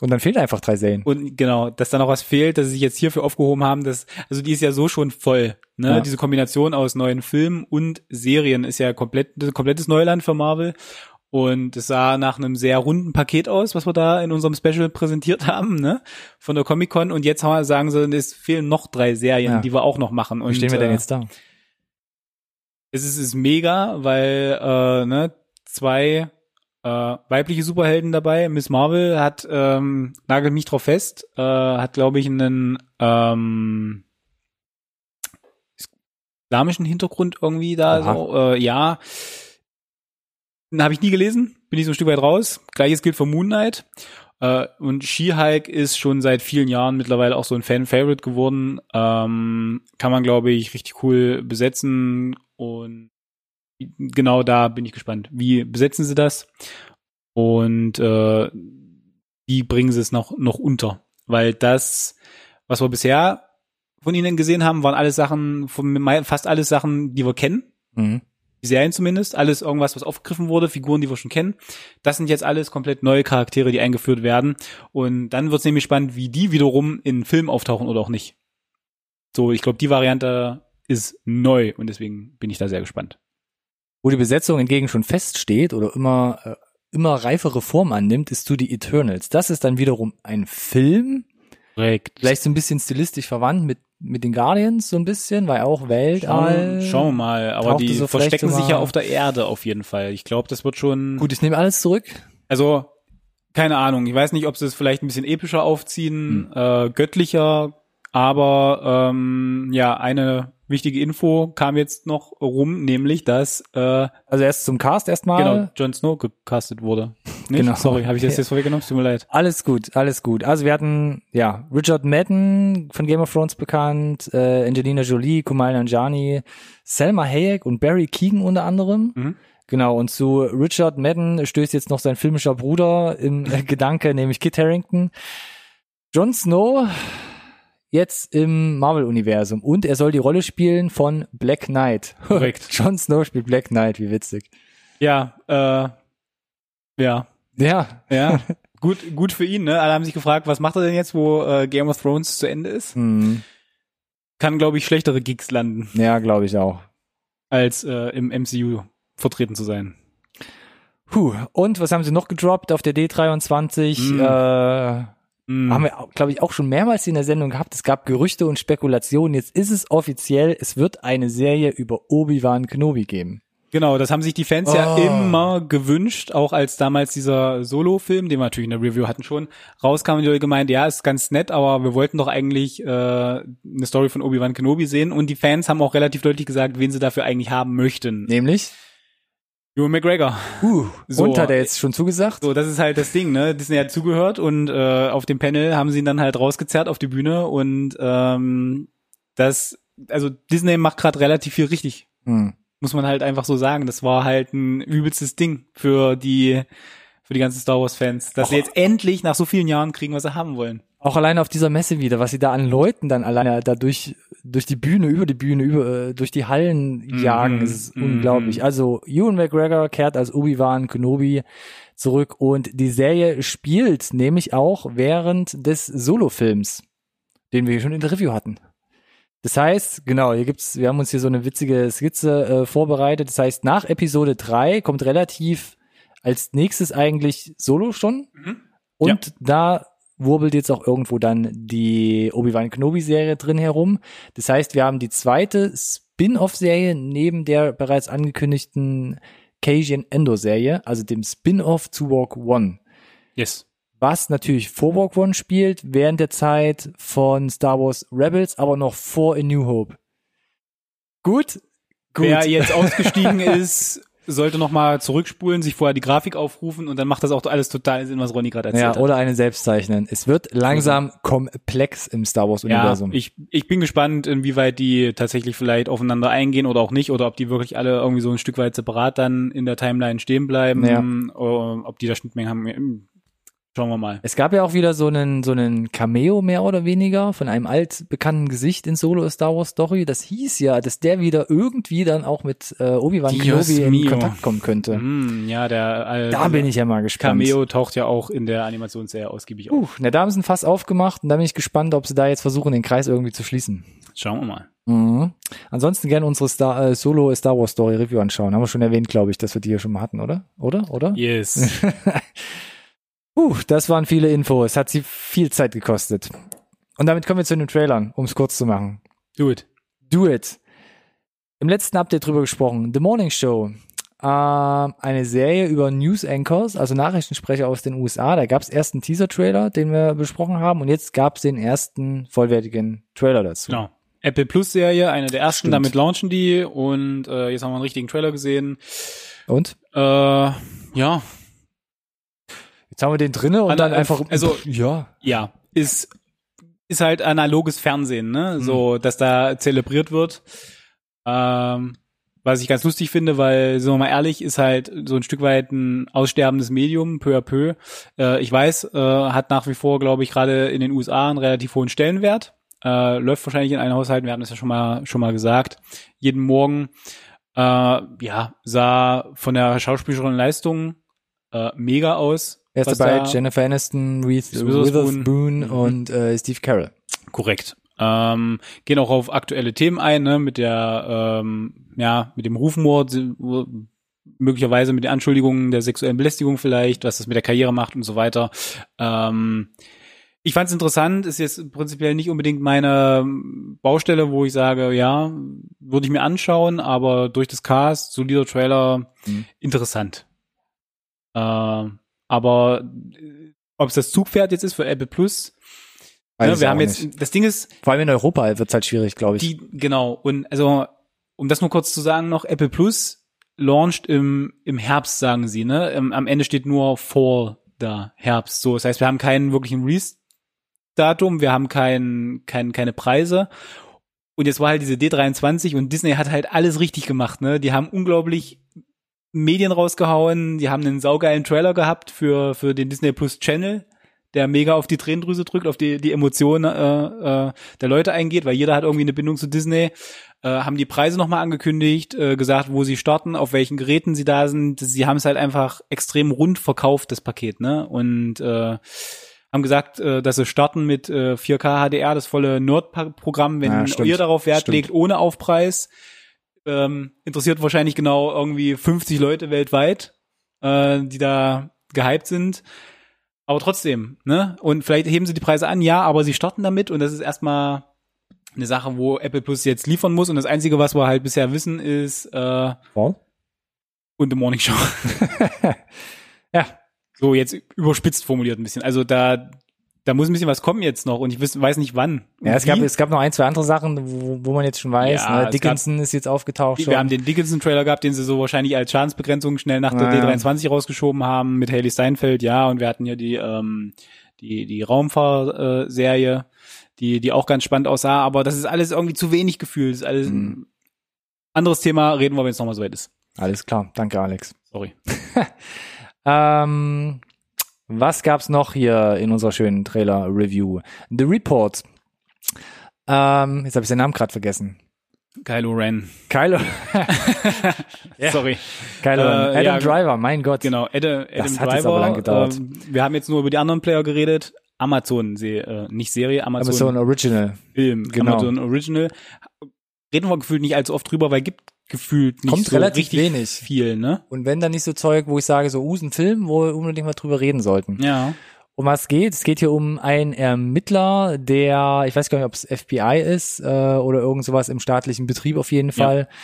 Und dann fehlen einfach drei Serien.
und genau, dass da noch was fehlt, dass sie sich jetzt hierfür aufgehoben haben, dass also die ist ja so schon voll. Ne?
Ja.
Diese Kombination aus neuen Filmen und Serien ist ja komplett komplettes Neuland für Marvel. Und es sah nach einem sehr runden Paket aus, was wir da in unserem Special präsentiert haben, ne? Von der Comic Con. Und jetzt haben wir- sagen sie, es fehlen noch drei Serien,
Ja.
die wir auch noch machen. Und,
Wie stehen wir denn
äh,
jetzt da?
es ist, ist mega, weil äh, ne, zwei äh, weibliche Superhelden dabei. Miss Marvel hat, ähm, nagelt mich drauf fest, äh, hat, glaube ich, einen ähm, islamischen Hintergrund irgendwie da.
Aha.
So, äh, ja. Habe ich nie gelesen, bin ich so ein Stück weit raus. Gleiches gilt für Moon Knight. Äh, und She-Hulk ist schon seit vielen Jahren mittlerweile auch so ein Fan-Favorite geworden. Ähm, kann man, glaube ich, richtig cool besetzen. Und genau da bin ich gespannt. Wie besetzen sie das? Und äh, wie bringen sie es noch, noch unter? Weil das, was wir bisher von ihnen gesehen haben, waren alles Sachen, fast alles Sachen, die wir kennen
Mhm.
Die Serien zumindest, alles irgendwas, was aufgegriffen wurde, Figuren, die wir schon kennen. Das sind jetzt alles komplett neue Charaktere, die eingeführt werden. Und dann wird es nämlich spannend, wie die wiederum in Filmen auftauchen oder auch nicht. So, ich glaube, die Variante ist neu und deswegen bin ich da sehr gespannt.
Wo die Besetzung hingegen schon feststeht oder immer, äh, immer reifere Form annimmt, ist zu die Eternals. Das ist dann wiederum ein Film
Korrekt.
Vielleicht so ein bisschen stilistisch verwandt mit, mit den Guardians, so ein bisschen, weil auch Weltall.
Schauen, schauen wir mal. Aber die
so
verstecken sich ja auf der Erde auf jeden Fall. Ich glaube, das wird schon.
Gut, ich nehme alles zurück.
Also, keine Ahnung. Ich weiß nicht, ob sie es vielleicht ein bisschen epischer aufziehen,
Hm.
äh, göttlicher. Aber ähm, ja, eine wichtige Info kam jetzt noch rum, nämlich, dass äh,
Also erst zum Cast erstmal.
genau Jon Snow gecastet wurde. Nicht?
Genau.
Sorry, habe ich das jetzt vorweggenommen? Tut mir leid.
Alles gut, alles gut. Also wir hatten, ja, Richard Madden von Game of Thrones bekannt, äh, Angelina Jolie, Kumail Nanjiani, Selma Hayek und Barry Keegan unter anderem.
Mhm.
Genau, und zu Richard Madden stößt jetzt noch sein filmischer Bruder im äh, Gedanke, nämlich Kit Harington. Jon Snow jetzt im Marvel-Universum und er soll die Rolle spielen von Black Knight.
Korrekt.
Jon Snow spielt Black Knight, wie witzig.
Ja, äh, ja,
Ja,
ja. gut, gut für ihn, ne? Alle haben sich gefragt, was macht er denn jetzt, wo äh, Game of Thrones zu Ende ist?
hm,
Kann, glaube ich, schlechtere Gigs landen,
ja, glaube ich auch.
als äh, im MCU vertreten zu sein.
Puh, und was haben sie noch gedroppt auf der D23?
Mm.
Äh,
Mm.
Haben wir, glaube ich, auch schon mehrmals in der Sendung gehabt. Es gab Gerüchte und Spekulationen. Jetzt ist es offiziell, es wird eine Serie über Obi-Wan Kenobi geben.
Genau, das haben sich die Fans ja
Oh.
immer gewünscht, auch als damals dieser Solo-Film, den wir natürlich in der Review hatten schon, rauskam und die Leute gemeint, ja, ist ganz nett, aber wir wollten doch eigentlich äh, eine Story von Obi-Wan Kenobi sehen und die Fans haben auch relativ deutlich gesagt, wen sie dafür eigentlich haben möchten.
Nämlich?
Ewan McGregor.
Uh,
So,
und hat er jetzt schon zugesagt?
So, das ist halt das Ding, ne? Disney hat zugehört und äh, auf dem Panel haben sie ihn dann halt rausgezerrt auf die Bühne und ähm, das, also Disney macht gerade relativ viel richtig,
Hm.
muss man halt einfach so sagen. Das war halt ein übelstes Ding für die für die ganzen Star Wars Fans, dass sie jetzt endlich nach so vielen Jahren kriegen, was sie haben wollen.
Auch alleine auf dieser Messe wieder, was sie da an Leuten dann alleine da durch, die Bühne, über die Bühne, über, äh, durch die Hallen jagen,
Mhm,
ist
mhm.
unglaublich. Also, Ewan McGregor kehrt als Obi-Wan Kenobi zurück und die Serie spielt nämlich auch während des Solo-Films, den wir schon in der Review hatten. Das heißt, genau, hier gibt's, wir haben uns hier so eine witzige Skizze äh, vorbereitet. Das heißt, nach Episode 3 kommt relativ als nächstes eigentlich Solo schon.
Mhm.
Und da wurbelt jetzt auch irgendwo dann die Obi-Wan Kenobi-Serie drin herum. Das heißt, wir haben die zweite Spin-off-Serie neben der bereits angekündigten Cajun Endo-Serie, also dem Spin-off zu Walk One.
Yes.
Was natürlich vor Walk One spielt, während der Zeit von Star Wars Rebels, aber noch vor A New Hope. Gut? Gut.
Wer jetzt ausgestiegen ist, sollte noch mal zurückspulen, sich vorher die Grafik aufrufen und dann macht das auch alles total Sinn, was Ronny gerade erzählt
ja,
hat.
oder eine selbst zeichnen. Es wird langsam komplex im Star Wars
Ja,
Universum.
ich, ich bin gespannt, inwieweit die tatsächlich vielleicht aufeinander eingehen oder auch nicht, oder ob die wirklich alle irgendwie so ein Stück weit separat dann in der Timeline stehen bleiben,
Ja.
oder ob die da Schnittmengen haben. Schauen wir mal.
Es gab ja auch wieder so einen, so einen Cameo mehr oder weniger von einem altbekannten Gesicht in Solo Star Wars Story. Das hieß ja, dass der wieder irgendwie dann auch mit äh, Obi-Wan Kenobi in
mio.
Kontakt kommen könnte.
Hm, ja, der äh,
Da bin ich ja mal gespannt.
Cameo taucht ja auch in der Animationsserie ausgiebig auf.
Uh, na, da haben sie ein Fass aufgemacht und da bin ich gespannt, ob sie da jetzt versuchen, den Kreis irgendwie zu schließen.
Schauen wir mal.
Mhm. Ansonsten gerne unsere Star, äh, Solo Star Wars Story Review anschauen. Haben wir schon erwähnt, glaube ich, dass wir die hier schon mal hatten, oder? Oder? Oder?
Yes.
Uh, das waren viele Infos. Hat sie viel Zeit gekostet. Und damit kommen wir zu den Trailern, um es kurz zu machen.
Do it.
Do it. Im letzten Update drüber gesprochen. The Morning Show. Ähm, eine Serie über News Anchors, also Nachrichtensprecher aus den USA. Da gab es erst einen Teaser-Trailer, den wir besprochen haben, und jetzt gab es den ersten vollwertigen Trailer dazu.
Genau. Apple Plus Serie, eine der ersten,
Stimmt.
damit launchen die und äh, jetzt haben wir einen richtigen Trailer gesehen.
Und?
Äh, ja,
Jetzt haben wir den drinne und
Ana-
dann einfach.
also-
ja.
ja, ist ist halt analoges Fernsehen, ne?
Mhm.
So, dass da zelebriert wird. Ähm, was ich ganz lustig finde, weil, sind wir mal ehrlich, ist halt so ein Stück weit ein aussterbendes Medium, peu à peu. Äh, ich weiß, äh, hat nach wie vor, glaube ich, gerade in den USA einen relativ hohen Stellenwert. Äh, läuft wahrscheinlich in allen Haushalten, wir hatten das ja schon mal, schon mal gesagt, jeden Morgen. Äh, ja, sah von der schauspielerischen Leistung äh, mega aus.
Er ist dabei
da-
Jennifer Aniston, Reese
Witherspoon. Mhm.
und äh, Steve Carell.
Korrekt. Ähm, gehen auch auf aktuelle Themen ein, ne, mit der, ähm, ja, mit dem Rufmord, möglicherweise mit den Anschuldigungen der sexuellen Belästigung vielleicht, was das mit der Karriere macht und so weiter. Ähm, ich fand es interessant, ist jetzt prinzipiell nicht unbedingt meine Baustelle, wo ich sage, ja, würde ich mir anschauen, aber durch das Cast, solider Trailer, mhm. interessant. Äh, aber äh, ob es das Zugpferd jetzt ist für Apple Plus, ne, wir haben jetzt,
nicht.
das Ding ist.
Vor allem in Europa wird es halt schwierig, glaube ich.
Die, genau. Und also, um das nur kurz zu sagen noch, Apple Plus launcht im, im Herbst, sagen sie, ne? Am Ende steht nur Fall da, Herbst. So, das heißt, wir haben keinen wirklichen Release-Datum, wir haben kein, kein, keine Preise. Und jetzt war halt diese D23 und Disney hat halt alles richtig gemacht, ne? Die haben unglaublich Medien rausgehauen, die haben einen saugeilen Trailer gehabt für, für den Disney Plus Channel, der mega auf die Tränendrüse drückt, auf die, die Emotionen äh, äh, der Leute eingeht, weil jeder hat irgendwie eine Bindung zu Disney. Äh, haben die Preise nochmal angekündigt, äh, gesagt, wo sie starten, auf welchen Geräten sie da sind. Sie haben es halt einfach extrem rund verkauft, das Paket, ne? Und äh, haben gesagt, äh, dass sie starten mit äh, 4K HDR, das volle Nerd-Programm, wenn ja, ihr darauf Wert stimmt. legt, ohne Aufpreis ähm, interessiert wahrscheinlich genau irgendwie 50 Leute weltweit, äh, die da gehypt sind. Aber trotzdem, ne? Und vielleicht heben sie die Preise an, ja, aber sie starten damit und das ist erstmal eine Sache, wo Apple Plus jetzt liefern muss. Und das Einzige, was wir halt bisher wissen, ist äh, oh. und The Morning Show. ja. So jetzt überspitzt formuliert ein bisschen. Also da da muss ein bisschen was kommen jetzt noch und ich weiß nicht wann.
Ja, es gab, es gab noch ein, zwei andere Sachen, wo, wo man jetzt schon weiß. Ja, ne? Dickinson gab, ist jetzt aufgetaucht.
Wir schon. haben den Dickinson-Trailer gehabt, den sie so wahrscheinlich als Schadensbegrenzung schnell nach der ja. D23 rausgeschoben haben mit Haley Steinfeld, ja, und wir hatten ja die, ähm, die, die Raumfahrserie, die, die auch ganz spannend aussah, aber das ist alles irgendwie zu wenig gefühlt. Das ist alles mhm. anderes Thema, reden wir, wenn es nochmal so weit ist.
Alles klar, danke Alex.
Sorry.
ähm, was gab's noch hier in unserer schönen Trailer-Review? The Report. Ähm, jetzt habe ich den Namen gerade vergessen.
Kylo Ren.
Kylo.
ja. Sorry.
Kylo Ren. Adam ja, Driver, mein Gott.
Genau, Adam, Adam
das
hat
Driver. Jetzt aber lang gedauert.
Äh, wir haben jetzt nur über die anderen Player geredet. Amazon, äh, nicht Serie, Amazon.
Amazon Original.
Film, genau. Amazon Original. Reden wir gefühlt nicht allzu oft drüber, weil gibt gefühlt nicht
Kommt
so
relativ
richtig
wenig.
viel, ne?
Und wenn dann nicht so Zeug, wo ich sage, so, uh, ein Film, wo wir unbedingt mal drüber reden sollten.
Ja.
Um was geht? Es geht hier um einen Ermittler, der, ich weiß gar nicht, ob es FBI ist äh, oder irgend sowas im staatlichen Betrieb auf jeden Fall. Ja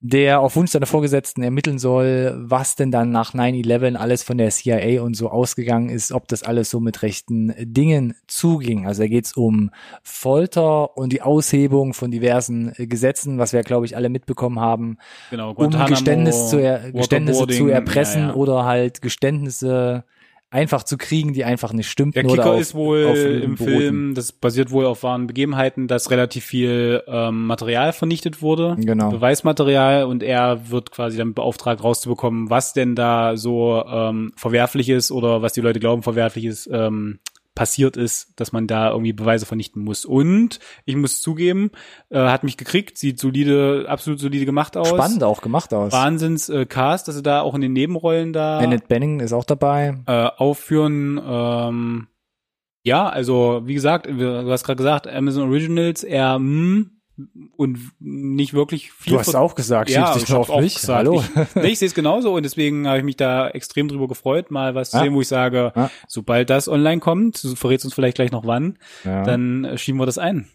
der auf Wunsch seiner Vorgesetzten ermitteln soll, was denn dann nach 9-11 alles von der CIA und so ausgegangen ist, ob das alles so mit rechten Dingen zuging. Also da geht's um Folter und die Aushebung von diversen Gesetzen, was wir, glaube ich, alle mitbekommen haben,
genau,
um Geständnis zu er, Geständnisse zu erpressen ja, ja. oder halt Geständnisse einfach zu kriegen, die einfach nicht stimmten.
Der Kicker auf, ist wohl im Film, das basiert wohl auf wahren Begebenheiten, dass relativ viel ähm, Material vernichtet wurde,
genau.
Beweismaterial und er wird quasi damit beauftragt rauszubekommen, was denn da so ähm, verwerflich ist oder was die Leute glauben verwerflich ist, ähm, passiert ist, dass man da irgendwie Beweise vernichten muss. Und ich muss zugeben, äh, hat mich gekriegt, sieht solide, absolut solide gemacht aus.
Spannend auch gemacht aus.
Wahnsinns äh, Cast, dass sie da auch in den Nebenrollen da.
Annette Benning ist auch dabei.
Äh, aufführen. Ähm, ja, also wie gesagt, du hast gerade gesagt, Amazon Originals eher mh, hm, und nicht wirklich viel.
Du hast auch gesagt,
ja, ich auf mich. Gesagt. Hallo. Ich, ich sehe es genauso und deswegen habe ich mich da extrem drüber gefreut, mal was zu sehen, wo ich sage, ja. sobald das online kommt, du verrätst uns vielleicht gleich noch wann, ja. dann äh, schieben wir das ein.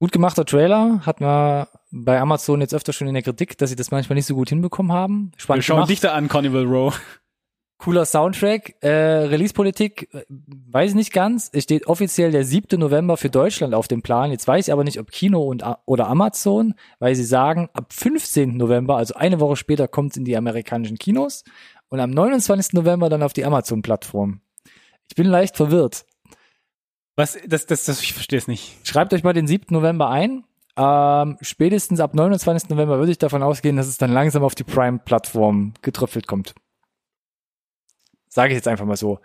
Gut gemachter Trailer, hat man bei Amazon jetzt öfter schon in der Kritik, dass sie das manchmal nicht so gut hinbekommen haben.
Spannend Wir schauen gemacht. dich da an, Carnival Row.
Cooler Soundtrack. Äh, Release-Politik, äh, weiß ich nicht ganz. Es steht offiziell der 7. November für Deutschland auf dem Plan. Jetzt weiß ich aber nicht, ob Kino und, oder Amazon, weil sie sagen, ab 15. November, also eine Woche später, kommt es in die amerikanischen Kinos und am 29. November dann auf die Amazon-Plattform. Ich bin leicht verwirrt.
Was, das, das, das, ich verstehe es nicht.
Schreibt euch mal den 7. November ein. Ähm, spätestens ab 29. November würde ich davon ausgehen, dass es dann langsam auf die Prime-Plattform getröpfelt kommt. Sage ich jetzt einfach mal so.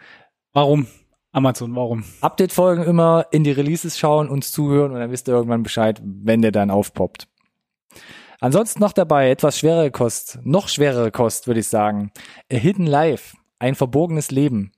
Warum? Amazon, warum?
Update-Folgen immer in die Releases schauen, uns zuhören und dann wisst ihr irgendwann Bescheid, wenn der dann aufpoppt. Ansonsten noch dabei etwas schwerere Kost, noch schwerere Kost, würde ich sagen. A Hidden Life, ein verborgenes Leben.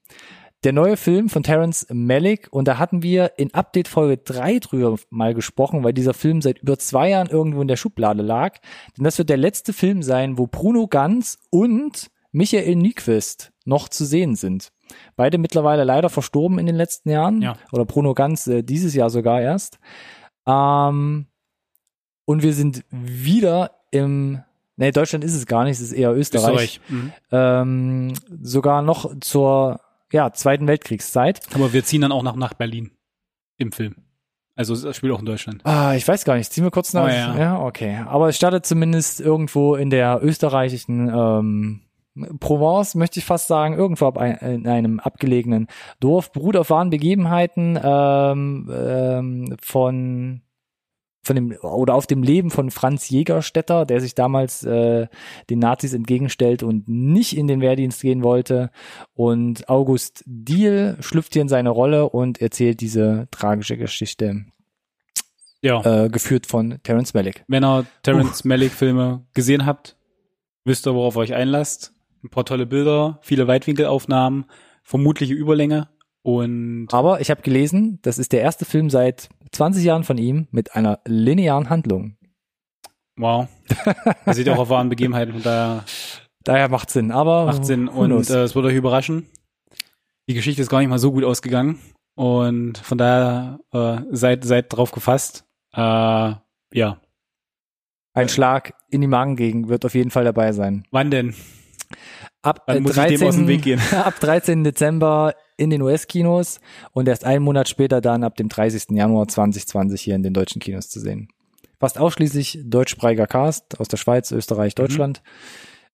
Der neue Film von Terence Malick und da hatten wir in Update Folge 3 drüber mal gesprochen, weil dieser Film seit über zwei Jahren irgendwo in der Schublade lag. Denn das wird der letzte Film sein, wo Bruno Ganz und Michael Nyquist noch zu sehen sind. Beide mittlerweile leider verstorben in den letzten Jahren.
Ja.
Oder Bruno Ganz äh, dieses Jahr sogar erst. Ähm, und wir sind wieder im, nee, Deutschland ist es gar nicht, es ist eher Österreich.
Österreich. Mhm.
Ähm, sogar noch zur ja, Zweiten Weltkriegszeit.
Aber wir ziehen dann auch nach, nach Berlin im Film. Also es spielt auch in Deutschland.
Ah, ich weiß gar nicht. Ziehen wir kurz nach.
Oh, ja.
ja, okay. Aber es startet zumindest irgendwo in der österreichischen ähm, Provence, möchte ich fast sagen, irgendwo in einem abgelegenen Dorf. beruht auf wahren Begebenheiten ähm, ähm, von von dem oder auf dem Leben von Franz Jägerstätter, der sich damals äh, den Nazis entgegenstellt und nicht in den Wehrdienst gehen wollte. Und August Diehl schlüpft hier in seine Rolle und erzählt diese tragische Geschichte,
Ja.
äh, geführt von Terence Malick.
Wenn ihr Terence Malick Filme gesehen habt, wisst ihr, worauf ihr euch einlasst. Ein paar tolle Bilder, viele Weitwinkelaufnahmen, vermutliche Überlänge und
Aber ich habe gelesen, das ist der erste Film seit 20 Jahren von ihm mit einer linearen Handlung.
wow. Er sieht auch auf wahren Begebenheiten, von daher
Daher macht Sinn, aber
macht Sinn und äh, es wird euch überraschen. Die Geschichte ist gar nicht mal so gut ausgegangen und von daher äh, seid seid drauf gefasst. Äh, ja,
ein Schlag in die Magengegend wird auf jeden Fall dabei sein.
wann denn?
Ab,
Wann
äh,
muss ich dem aus dem Weg gehen?
ab 13. Dezember in den US-Kinos und erst einen Monat später dann ab dem 30. Januar 2020 hier in den deutschen Kinos zu sehen. Fast ausschließlich deutschsprachiger Cast aus der Schweiz, Österreich,
Mhm.
Deutschland.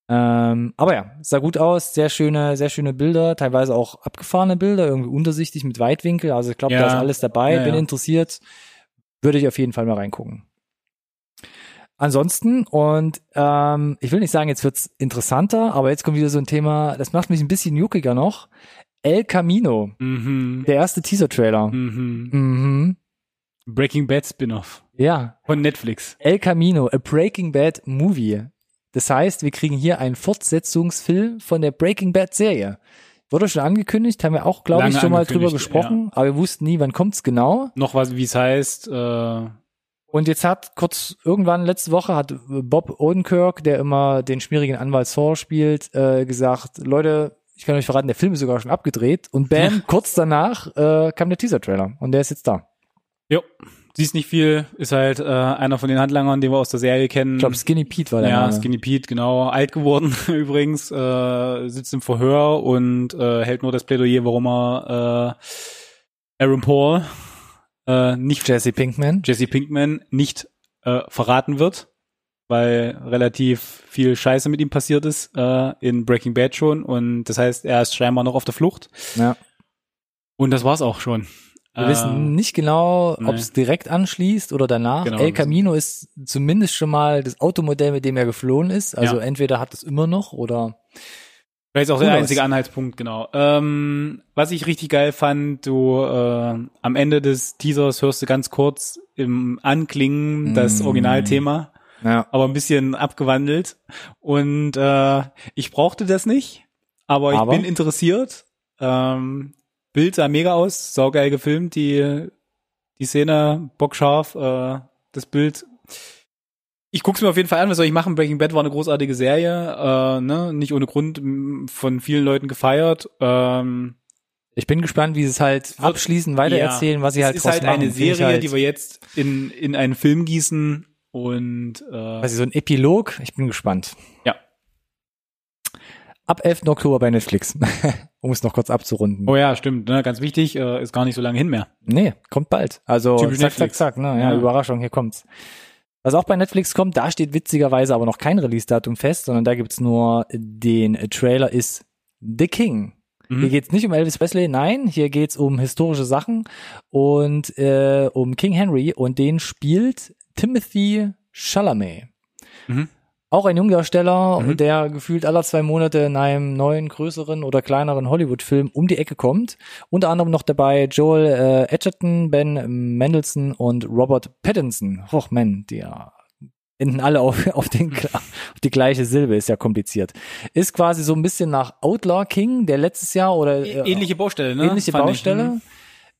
Ähm, aber ja, sah gut aus, sehr schöne, sehr schöne Bilder, teilweise auch abgefahrene Bilder, irgendwie untersichtig mit Weitwinkel. Also ich glaube,
Ja.
da ist alles dabei.
Ja,
Bin
ja.
interessiert, würde ich auf jeden Fall mal reingucken. Ansonsten, und ähm, ich will nicht sagen, jetzt wird's interessanter, aber jetzt kommt wieder so ein Thema, das macht mich ein bisschen juckiger noch. El Camino,
Mhm.
der erste Teaser-Trailer.
Mhm.
Mhm.
Breaking Bad Spin-off
Ja,
von Netflix.
El Camino, a Breaking Bad Movie. Das heißt, wir kriegen hier einen Fortsetzungsfilm von der Breaking Bad Serie. Wurde schon angekündigt, haben wir auch, glaube ich, schon mal drüber gesprochen, aber wir wussten nie, wann kommt's genau.
Noch was, wie es heißt. Äh,
Und jetzt hat kurz irgendwann letzte Woche hat Bob Odenkirk, der immer den schmierigen Anwalt Saw spielt, äh, gesagt, Leute, ich kann euch verraten, der Film ist sogar schon abgedreht. Und bam, kurz danach äh, kam der Teaser-Trailer und der ist jetzt da.
jo, siehst nicht viel, ist halt äh, einer von den Handlangern, den wir aus der Serie kennen.
Ich glaube, Skinny Pete war der
ja,
Name.
Skinny Pete, genau, alt geworden übrigens, äh, sitzt im Verhör und äh, hält nur das Plädoyer, warum er äh, Aaron Paul, äh, nicht
Jesse Pinkman.
Jesse Pinkman, nicht äh, verraten wird, weil relativ viel Scheiße mit ihm passiert ist äh, in Breaking Bad schon und das heißt, er ist scheinbar noch auf der Flucht
Ja.
und das war's auch schon.
Wir
Äh,
wissen nicht genau,
nee.
ob es direkt anschließt oder danach.
Genau.
El Camino ist zumindest schon mal das Automodell, mit dem er geflohen ist. Also
Ja.
entweder hat es immer noch oder
Vielleicht auch der einzige Anhaltspunkt, genau. Ähm, was ich richtig geil fand, du äh, am Ende des Teasers hörst du ganz kurz im Anklingen das
Mm.
Originalthema,
ja.
aber ein bisschen abgewandelt. Und äh, ich brauchte das nicht, aber ich
Aber?
bin interessiert. Ähm, Bild sah mega aus, saugeil gefilmt, die, die Szene bockscharf, äh, das Bild ich guck's mir auf jeden Fall an, was soll ich machen? Breaking Bad war eine großartige Serie, äh, ne? nicht ohne Grund von vielen Leuten gefeiert. Ähm,
Ich bin gespannt, wie sie es halt abschließen, weitererzählen, was sie
es
halt
ist
draus
halt
machen.
eine Serie,
halt,
die wir jetzt in, in einen Film gießen und äh,
also so ein Epilog. Ich bin gespannt.
Ja.
Ab 11. Oktober bei Netflix, um es noch kurz abzurunden.
oh ja, stimmt, ne? ganz wichtig, äh, ist gar nicht so lange hin mehr.
Nee, kommt bald. Also
Typisch
zack,
Netflix.
zack, zack. Ne? Ja,
Ja.
Überraschung, hier kommt's. Was auch bei Netflix kommt, da steht witzigerweise aber noch kein Release-Datum fest, sondern da gibt's nur den Trailer ist The King.
Mhm.
Hier geht's nicht um Elvis Presley, nein, hier geht's um historische Sachen und äh, um King Henry und den spielt Timothy Chalamet.
Mhm.
Auch ein Jungdarsteller,
Mhm.
der gefühlt alle zwei Monate in einem neuen, größeren oder kleineren Hollywood-Film um die Ecke kommt. Unter anderem noch dabei Joel äh, Edgerton, Ben Mendelssohn und Robert Pattinson. Och man, die ja, enden alle auf, auf, den, auf die gleiche Silbe, ist ja kompliziert. Ist quasi so ein bisschen nach Outlaw King, der letztes Jahr oder äh,
Ähnliche Baustelle, ne?
ähnliche
Fand ich.
Baustelle.
Mhm.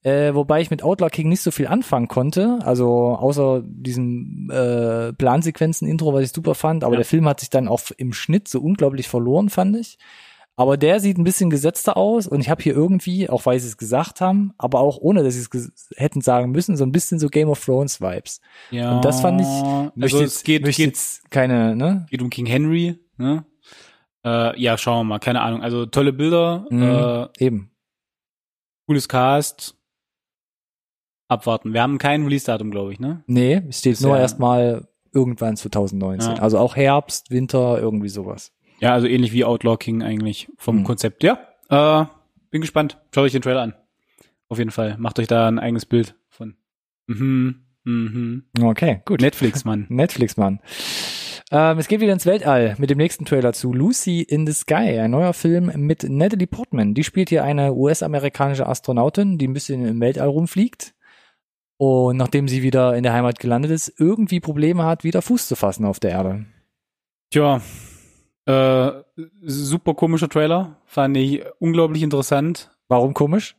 Äh, wobei ich mit Outlaw King nicht so viel anfangen konnte, also außer diesem äh, Plansequenzen-Intro, was ich super fand, aber
Ja.
der Film hat sich dann auch im Schnitt so unglaublich verloren, fand ich. Aber der sieht ein bisschen gesetzter aus und ich habe hier irgendwie, auch weil sie es gesagt haben, aber auch ohne, dass sie es hätten sagen müssen, so ein bisschen so Game of Thrones Vibes.
Ja.
Und das fand ich, möchte
also
jetzt,
es geht,
möchte
geht,
jetzt keine, ne?
geht um King Henry, ne? Äh, ja, schauen wir mal, keine Ahnung. Also tolle Bilder,
Mhm.
äh,
Eben.
cooles Cast. Abwarten. Wir haben kein Release-Datum, glaube ich, ne?
Nee, es steht
Ist
nur
ja-
erstmal irgendwann 2019.
Ja.
Also auch Herbst, Winter, irgendwie sowas.
Ja, also ähnlich wie Outlaw King eigentlich vom
Mhm.
Konzept. Ja, äh, bin gespannt. Schaut euch den Trailer an. Auf jeden Fall. Macht euch da ein eigenes Bild von. Mhm, mhm.
Okay, gut.
Netflix, Mann.
Netflix, Mann. Ähm, es geht wieder ins Weltall mit dem nächsten Trailer zu Lucy in the Sky, ein neuer Film mit Natalie Portman. Die spielt hier eine US-amerikanische Astronautin, die ein bisschen im Weltall rumfliegt. Und nachdem sie wieder in der Heimat gelandet ist, irgendwie Probleme hat, wieder Fuß zu fassen auf der Erde.
Tja, äh, super komischer Trailer. Fand ich unglaublich interessant.
Warum komisch?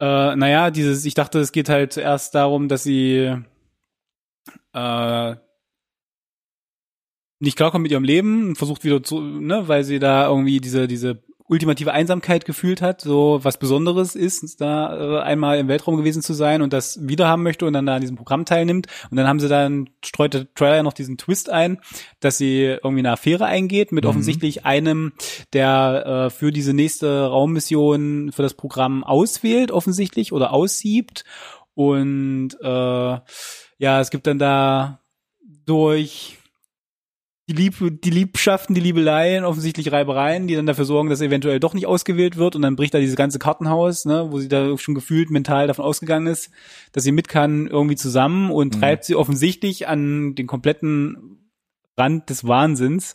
Äh, naja, dieses, ich dachte, es geht halt zuerst darum, dass sie äh, nicht klarkommt mit ihrem Leben und versucht wieder zu, ne, weil sie da irgendwie diese, diese ultimative Einsamkeit gefühlt hat, so was Besonderes ist, da äh, einmal im Weltraum gewesen zu sein und das wieder haben möchte und dann da an diesem Programm teilnimmt. Und dann haben sie dann, streut der Trailer noch diesen Twist ein, dass sie irgendwie eine Affäre eingeht mit
Mhm.
offensichtlich einem, der äh, für diese nächste Raummission für das Programm auswählt, offensichtlich, oder aussiebt. Und äh, ja, es gibt dann da durch die, Lieb die Liebschaften, die Liebeleien, offensichtlich Reibereien, die dann dafür sorgen, dass er eventuell doch nicht ausgewählt wird und dann bricht da dieses ganze Kartenhaus, ne, wo sie da schon gefühlt mental davon ausgegangen ist, dass sie mit kann, irgendwie zusammen und
Mhm.
treibt sie offensichtlich an den kompletten Rand des Wahnsinns.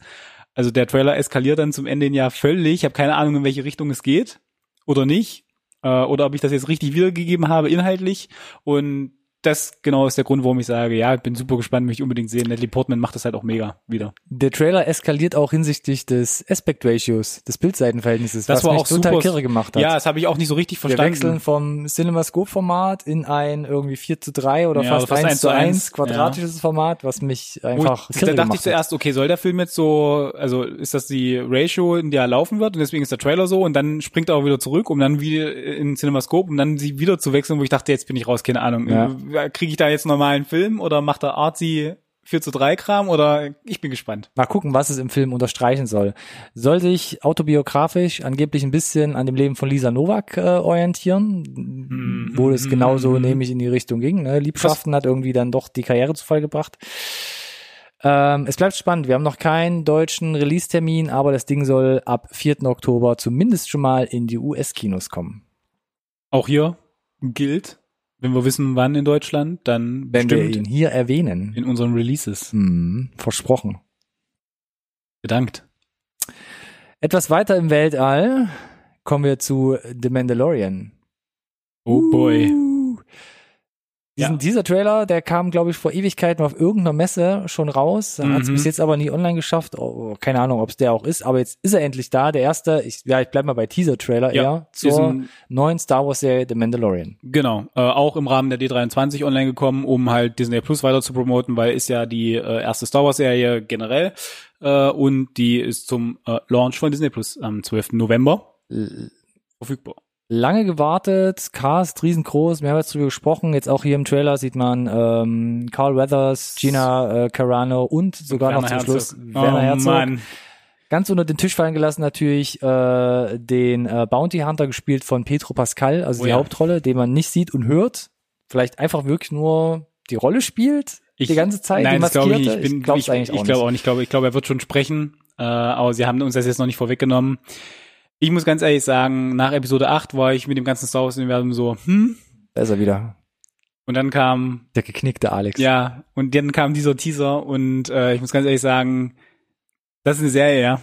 Also der Trailer eskaliert dann zum Ende hin ja völlig. Ich habe keine Ahnung, in welche Richtung es geht oder nicht. Äh, oder ob ich das jetzt richtig wiedergegeben habe inhaltlich. Und das genau ist der Grund, warum ich sage, ja, ich bin super gespannt, möchte ich unbedingt sehen. Natalie Portman macht das halt auch mega wieder.
Der Trailer eskaliert auch hinsichtlich des Aspect Ratios, des Bildseitenverhältnisses,
Das
was
war
mich
auch
total
super.
kirre gemacht hat.
Ja, das habe ich auch nicht so richtig
Wir
verstanden.
wechseln vom CinemaScope-Format in ein irgendwie 4 zu 3 oder
Ja,
fast,
fast
1 zu 1
1,
quadratisches Format, was mich
Wo
einfach kirre
da dachte ich zuerst, okay, soll der Film jetzt so, also ist das die Ratio, in der er laufen wird und deswegen ist der Trailer so und dann springt er auch wieder zurück, um dann wieder in CinemaScope, um dann sie wieder zu wechseln, wo ich dachte, jetzt bin ich raus, keine Ahnung.
Ja.
Kriege ich da jetzt einen normalen Film oder macht er artsy 4 zu 3 Kram oder ich bin gespannt.
Mal gucken, was es im Film unterstreichen soll. Soll sich autobiografisch angeblich ein bisschen an dem Leben von Lisa Novak äh, orientieren,
Mhm.
wo es genauso nämlich in die Richtung ging. Ne? Liebschaften hat irgendwie dann doch die Karriere zu Fall gebracht. Ähm, es bleibt spannend. Wir haben noch keinen deutschen Release-Termin, aber das Ding soll ab 4. Oktober zumindest schon mal in die US-Kinos kommen.
Auch hier gilt, wenn wir wissen, wann in Deutschland, dann
Wenn wir
bestimmt
ihn hier erwähnen.
in unseren Releases.
Hm, versprochen.
Bedankt.
Etwas weiter im Weltall kommen wir zu The Mandalorian.
Oh boy.
Diesen,
Ja.
Dieser Trailer, der kam, glaube ich, vor Ewigkeiten auf irgendeiner Messe schon raus. Hat es
Mhm.
bis jetzt aber nie online geschafft. Oh, keine Ahnung, ob es der auch ist. Aber jetzt ist er endlich da. Der erste, ich, ja, ich bleib mal bei Teaser-Trailer
Ja,
eher, zur neuen Star Wars-Serie The Mandalorian.
Genau, äh, auch im Rahmen der D23 online gekommen, um halt Disney Plus weiter zu promoten, weil ist ja die äh, erste Star Wars Serie generell äh, und die ist zum äh, Launch von Disney Plus am 12. November
L-
verfügbar.
Lange gewartet, Cast riesengroß, wir haben jetzt drüber gesprochen. Jetzt auch hier im Trailer sieht man ähm, Carl Weathers, Gina äh, Carano und sogar noch zum
Werner
Schluss
Herzog.
Werner
oh,
Herzog.
Mann.
Ganz unter den Tisch fallen gelassen natürlich äh, den äh, Bounty Hunter gespielt von Petro Pascal, also
Oh
die
ja.
Hauptrolle, den man nicht sieht und hört. Vielleicht einfach wirklich nur die Rolle spielt
Ich-
die ganze Zeit,
Nein,
die
das glaube ich. Ich, bin, ich, ich
auch
glaube auch nicht. Ich glaube, ich glaube, er wird schon sprechen, äh, aber sie haben uns das jetzt noch nicht vorweggenommen. Ich muss ganz ehrlich sagen, nach Episode 8 war ich mit dem ganzen Star Wars-Universum so, hm,
Da ist er wieder.
und dann kam
Der geknickte Alex.
Ja, und dann kam dieser Teaser und äh, ich muss ganz ehrlich sagen, das ist eine Serie, ja.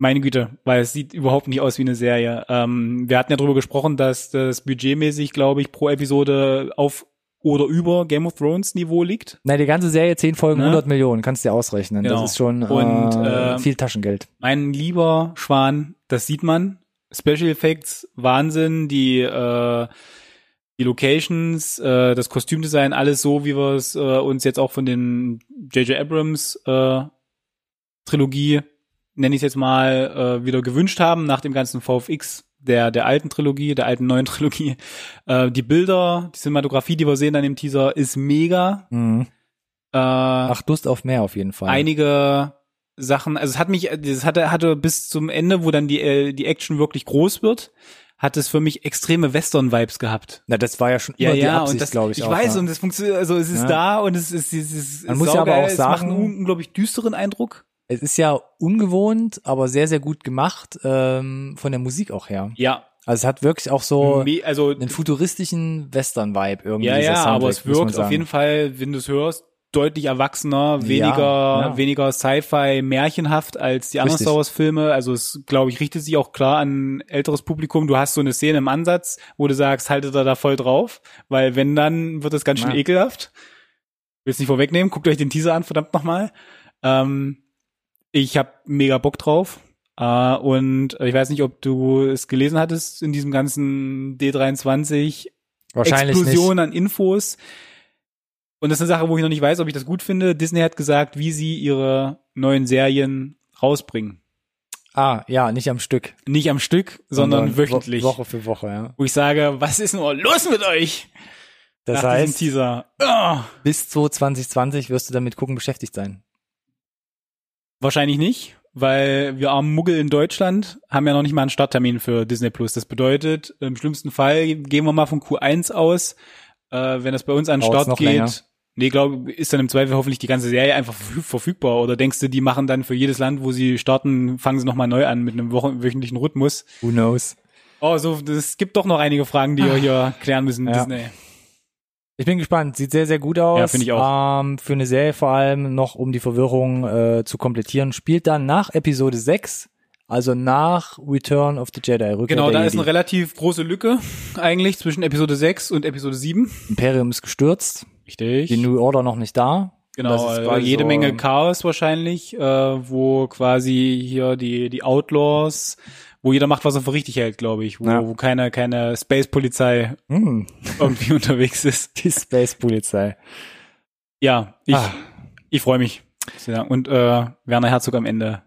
Meine Güte, weil es sieht überhaupt nicht aus wie eine Serie. Ähm, wir hatten ja drüber gesprochen, dass das budgetmäßig, glaube ich, pro Episode auf oder über Game of Thrones Niveau liegt.
Nein, die ganze Serie, 10 Folgen,
Ne?
100 Millionen, kannst du dir ausrechnen.
Genau.
Das ist schon
Und,
äh,
äh,
viel Taschengeld.
Mein lieber Schwan, das sieht man. Special Effects, Wahnsinn, die äh, die Locations, äh, das Kostümdesign, alles so, wie wir es äh, uns jetzt auch von den J.J. Abrams äh, Trilogie nenne ich es jetzt mal, äh, wieder gewünscht haben nach dem ganzen VFX der, der alten Trilogie, der alten neuen Trilogie. Äh, die Bilder, die Cinematografie, die wir sehen an dem Teaser, ist mega.
Mhm.
Äh,
Ach, Lust auf mehr auf jeden Fall.
einige Sachen, also es hat mich, das hatte, hatte bis zum Ende, wo dann die, äh, die Action wirklich groß wird, hat es für mich extreme Western-Vibes gehabt.
Na, das war ja schon immer die
und
Absicht,
das,
glaube ich.
ich
auch,
weiß,
ja.
und es funktioniert, also es ist
Ja.
da und es ist, es ist, es
Man muss ja aber auch
es macht
sagen-
einen unglaublich düsteren Eindruck.
Es ist ja ungewohnt, aber sehr, sehr gut gemacht, ähm, von der Musik auch her.
Ja,
Also es hat wirklich auch so
Me also
einen futuristischen Western-Vibe irgendwie.
ja, ja, aber es wirkt auf jeden Fall, wenn du es hörst, deutlich erwachsener, weniger,
ja.
weniger Sci-Fi, märchenhaft als die anderen. Star Wars Filme. Also es, glaube ich, richtet sich auch klar an älteres Publikum. Du hast so eine Szene im Ansatz, wo du sagst, haltet da da voll drauf, weil wenn dann wird es ganz schön
Ja.
ekelhaft. Will's nicht vorwegnehmen, guckt euch den Teaser an, verdammt nochmal. Ähm, ich habe mega Bock drauf. Äh, und ich weiß nicht, ob du es gelesen hattest in diesem ganzen D23
Wahrscheinlich
Explosion an Infos. Und das ist eine Sache, wo ich noch nicht weiß, ob ich das gut finde. Disney hat gesagt, wie sie ihre neuen Serien rausbringen.
nicht. Ah, ja, nicht am Stück.
Nicht am Stück, sondern, wöchentlich.
Wo Woche für Woche, ja.
Wo ich sage, was ist nur los mit euch?
Das
Nach
heißt,
Teaser. Ah,
bis zu 2020 wirst du damit gucken beschäftigt sein.
Wahrscheinlich nicht, weil wir armen Muggel in Deutschland haben ja noch nicht mal einen Starttermin für Disney Plus. Das bedeutet, im schlimmsten Fall gehen wir mal von Q1 aus, äh, wenn das bei uns an den Start geht.
länger?
Nee, glaube, ist dann im Zweifel hoffentlich die ganze Serie einfach verfüg- verfügbar. Oder denkst du, die machen dann für jedes Land, wo sie starten, fangen sie nochmal neu an mit einem wöchentlichen Rhythmus?
Who knows?
Oh, so, es gibt doch noch einige Fragen, die wir hier klären müssen,
Ja.
Disney.
Ich bin gespannt. Sieht sehr, sehr gut aus.
Ja, finde ich auch.
Ähm, für eine Serie vor allem noch, um die Verwirrung äh, zu komplettieren, spielt dann nach Episode 6, also nach Return of the Jedi. Rückkehr
Genau, da ist eine relativ große Lücke eigentlich zwischen Episode 6 und Episode 7.
Imperium ist gestürzt,
Richtig.
die New Order noch nicht da.
Genau,
Das ist
äh,
quasi
jede Menge Chaos wahrscheinlich, äh, wo quasi hier die die Outlaws, wo jeder macht, was er für richtig hält, glaube ich, wo,
Ja.
wo keine keine Space Polizei
Hm,
irgendwie unterwegs ist.
die Space Polizei.
Ja, ich
Ah.
ich freue mich. Und äh, Werner Herzog am Ende.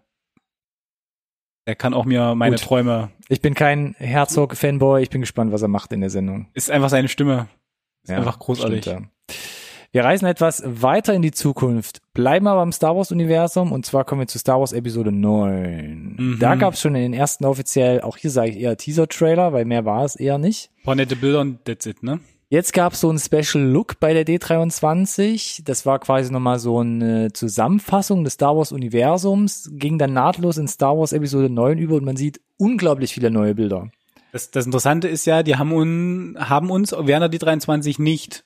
Er kann auch mir meine
Gut.
Träume.
Ich bin kein Herzog-Fanboy. Ich bin gespannt, was er macht in der Sendung.
Ist einfach seine Stimme. Ist
Ja,
einfach großartig.
stimmt, ja. Wir reisen etwas weiter in die Zukunft, bleiben aber im Star Wars Universum und zwar kommen wir zu Star Wars Episode 9.
Mhm.
Da gab es schon in den ersten offiziell, auch hier sage ich eher Teaser-Trailer, weil mehr war es eher nicht.
Paar nette Bilder und that's it, ne?
Jetzt gab es so einen Special Look bei der D23. Das war quasi nochmal so eine Zusammenfassung des Star Wars Universums, ging dann nahtlos in Star Wars Episode 9 über und man sieht unglaublich viele neue Bilder.
Das, das Interessante ist ja, die haben, un, haben uns Werner die 23 nicht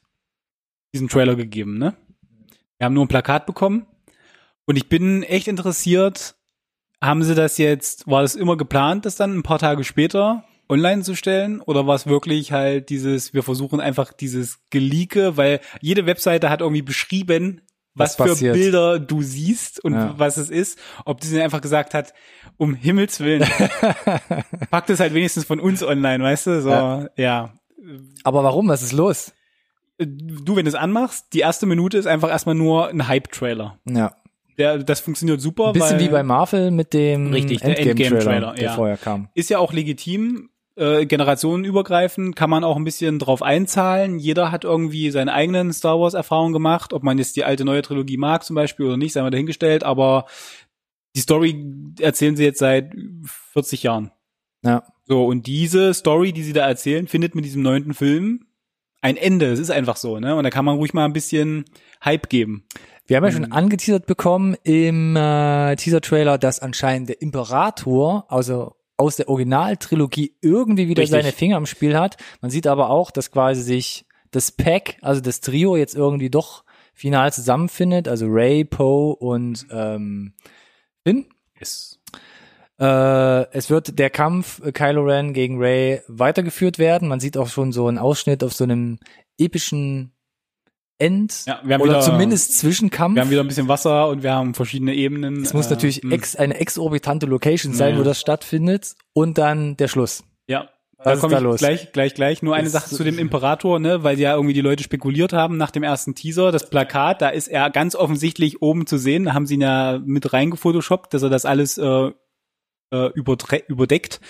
diesen Trailer gegeben, ne? Wir haben nur ein Plakat bekommen. Und ich bin echt interessiert, haben sie das jetzt, war das immer geplant, das dann ein paar Tage später online zu stellen? Oder war es wirklich halt dieses, wir versuchen einfach dieses Geleake, weil jede Webseite hat irgendwie beschrieben, was,
Was
für. Bilder du siehst und
Ja.
was es ist. Ob Disney einfach gesagt hat, um Himmels Willen, packt es halt wenigstens von uns online, weißt du? So,
Ja.
ja.
Aber warum? Was ist los?
Du, wenn du es anmachst, die erste Minute ist einfach erstmal nur ein Hype-Trailer.
Ja,
Der, das funktioniert super,
ein bisschen wie bei Marvel mit dem
Richtig,
Endgame-Trailer,
Endgame-Trailer,
der
ja.
vorher kam.
ist ja auch legitim, äh, generationenübergreifend, kann man auch ein bisschen drauf einzahlen. Jeder hat irgendwie seine eigenen Star Wars-Erfahrungen gemacht, ob man jetzt die alte neue Trilogie mag zum Beispiel oder nicht, sei mal dahingestellt, aber die Story erzählen sie jetzt seit 40 Jahren.
Ja.
So, und diese Story, die sie da erzählen, findet mit diesem neunten Film ein Ende. Es ist einfach so, ne? Und da kann man ruhig mal ein bisschen Hype geben.
Wir haben ja
Mhm.
schon angeteasert bekommen im äh, Teaser-Trailer, dass anscheinend der Imperator, also aus der Originaltrilogie, irgendwie wieder
Richtig.
seine Finger im Spiel hat. Man sieht aber auch, dass quasi sich das Pack, also das Trio jetzt irgendwie doch final zusammenfindet, also Ray, Poe und ähm, Finn.
Ist
Äh, es wird der Kampf äh, Kylo Ren gegen Ray weitergeführt werden. Man sieht auch schon so einen Ausschnitt auf so einem epischen End
Ja, wir haben
oder
wieder-
zumindest Zwischenkampf.
wir haben wieder ein bisschen Wasser und wir haben verschiedene Ebenen.
es muss
äh,
natürlich
hm.
ex, eine exorbitante Location sein,
Ja.
wo das stattfindet und dann der Schluss.
Ja, Da
ist
komme
da
ich
los?
gleich, gleich, gleich. Nur eine
Ist-
Sache zu dem Imperator, ne, weil ja irgendwie die Leute spekuliert haben nach dem ersten Teaser. Das Plakat, da ist er ganz offensichtlich oben zu sehen. Da haben sie ihn ja mit reingefotoshoppt, dass er das alles äh, äh, überdeckt.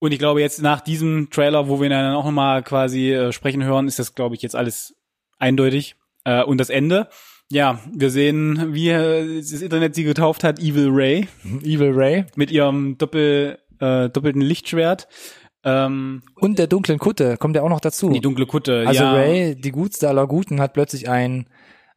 Und ich glaube jetzt nach diesem Trailer, wo wir ihn dann auch nochmal quasi äh, sprechen hören, ist das, glaube ich, jetzt alles eindeutig. Äh, und das Ende. Ja, wir sehen, wie äh, das Internet sie getauft hat, Evil Ray
Evil Ray.
mit ihrem Doppel, äh, doppelten Lichtschwert. Ähm,
Und der dunklen Kutte kommt ja auch noch dazu.
die dunkle Kutte.
Also
ja,
Ray, die gutste aller Guten, hat plötzlich ein,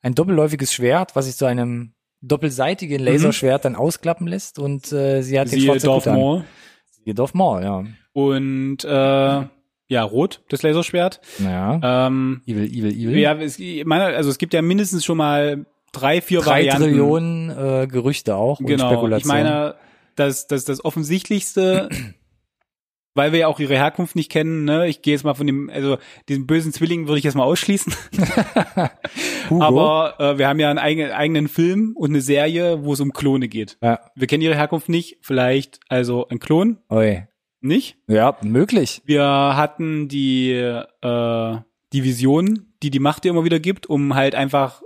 ein doppelläufiges Schwert, was sich zu einem doppelseitigen Laserschwert dann ausklappen lässt und äh, sie hat den
siehe
schwarzen Kutte an.
Maul.
Siehe Dorf Maul, ja.
Und äh, ja, rot, das Laserschwert.
Ja.
Ähm,
evil, evil, evil.
ja, es, ich meine, also es gibt ja mindestens schon mal drei, vier
Drei
Varianten.
Trillionen äh, Gerüchte auch und
genau.
Spekulationen.
Ich meine, das, das, das offensichtlichste, weil wir ja auch ihre Herkunft nicht kennen, ne? Ich gehe jetzt mal von dem, also diesen bösen Zwilling würde ich jetzt mal ausschließen. Aber äh, wir haben ja einen eigenen, eigenen Film und eine Serie, wo es um Klone geht.
ja.
Wir kennen ihre Herkunft nicht, vielleicht also ein Klon,
Oi.
nicht?
Ja, möglich.
Wir hatten die, äh, die Vision, die die Macht dir immer wieder gibt, um halt einfach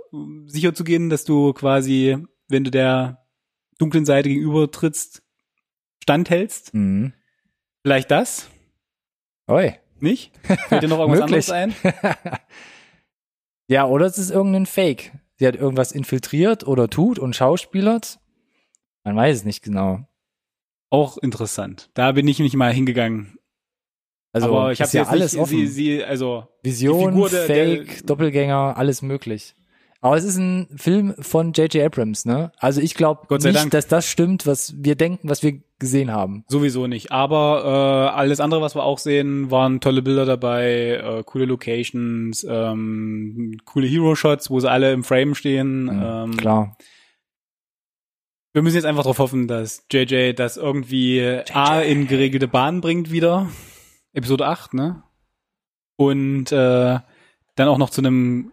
sicher zu gehen, dass du quasi, wenn du der dunklen Seite gegenüber trittst, standhältst.
Mhm.
Vielleicht das,
Oi.
nicht? Fällt dir noch irgendwas anderes ein?
Ja, oder es ist irgendein Fake. Sie hat irgendwas infiltriert oder tut und schauspielert. Man weiß es nicht genau.
Auch interessant. Da bin ich nicht mal hingegangen.
Also
Aber ich habe
ja alles
nicht,
offen.
sie, sie, also
Vision,
der-
Fake,
der-
Doppelgänger, alles möglich. Aber es ist ein Film von J.J. Abrams, ne? Also ich glaube nicht,
Dank.
dass das stimmt, was wir denken, was wir gesehen haben.
Sowieso nicht. Aber äh, alles andere, was wir auch sehen, waren tolle Bilder dabei, äh, coole Locations, ähm, coole Hero-Shots, wo sie alle im Frame stehen. ähm,
Klar.
Wir müssen jetzt einfach darauf hoffen, dass JJ das irgendwie A in geregelte Bahn bringt wieder. Episode 8, ne? Und äh, dann auch noch zu einem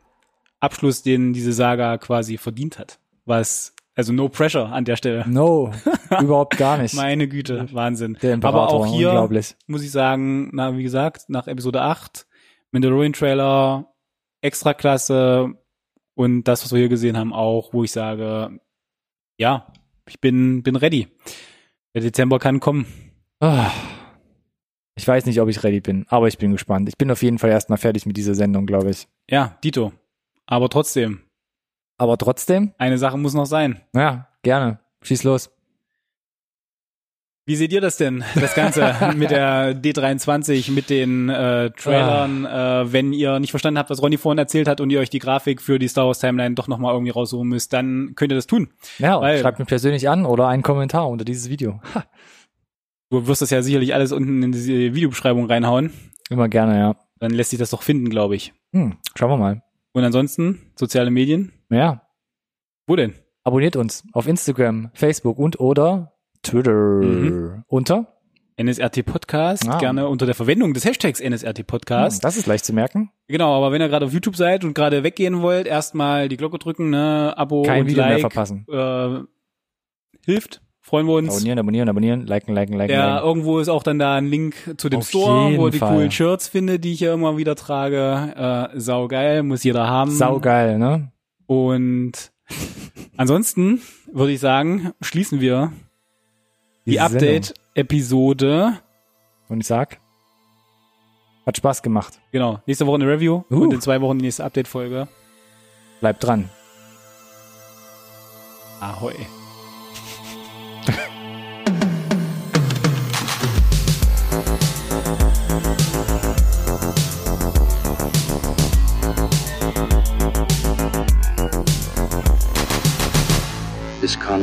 Abschluss, den diese Saga quasi verdient hat. Was, also no pressure an der Stelle.
No, überhaupt gar nicht.
Meine Güte, Wahnsinn.
Der
Aber auch hier muss ich sagen, na, wie gesagt, nach Episode 8, Mandalorian-Trailer, extra klasse und das, was wir hier gesehen haben, auch, wo ich sage, ja, ich bin, bin ready. Der Dezember kann kommen.
Ah. Ich weiß nicht, ob ich ready bin, aber ich bin gespannt. Ich bin auf jeden Fall erstmal fertig mit dieser Sendung, glaube ich.
Ja, Dito. Aber trotzdem,
Aber trotzdem,
eine Sache muss noch sein.
ja, gerne. Schieß los.
Wie seht ihr das denn, das Ganze mit der D23, mit den äh, Trailern, äh, wenn ihr nicht verstanden habt, was Ronny vorhin erzählt hat und ihr euch die Grafik für die Star Wars Timeline doch nochmal irgendwie raussuchen müsst, dann könnt ihr das tun.
Ja,
Weil-
schreibt mir persönlich an oder einen Kommentar unter dieses Video. Ha,
Du wirst das ja sicherlich alles unten in diese Videobeschreibung reinhauen.
immer gerne, ja.
Dann lässt sich das doch finden, glaube ich.
Hm, schauen wir mal.
Und ansonsten, soziale Medien.
Ja,
Wo denn?
abonniert uns auf Instagram, Facebook und oder Twitter
Mhm.
unter.
NSRT Podcast,
Ah.
gerne unter der Verwendung des Hashtags NSRT Podcast.
Hm, das ist leicht zu merken.
Genau, aber wenn ihr gerade auf YouTube seid und gerade weggehen wollt, erstmal die Glocke drücken, ne, Abo
Kein
und
Video mehr
Like.
verpassen.
Äh, hilft, freuen wir uns.
Abonnieren, abonnieren, abonnieren, liken, liken, liken.
Ja,
liken.
irgendwo ist auch dann da ein Link zu dem
Auf
Store, wo ihr
jeden
die
Fall.
coolen Shirts finde, die ich ja immer wieder trage. Äh, saugeil, muss jeder haben.
Saugeil, ne?
Und ansonsten würde ich sagen, schließen wir die
Sendung.
Update-Episode.
Und ich sag, hat Spaß gemacht.
Genau, nächste Woche eine Review
Uh.
und in zwei Wochen die nächste Update-Folge.
Bleibt dran.
Ahoi.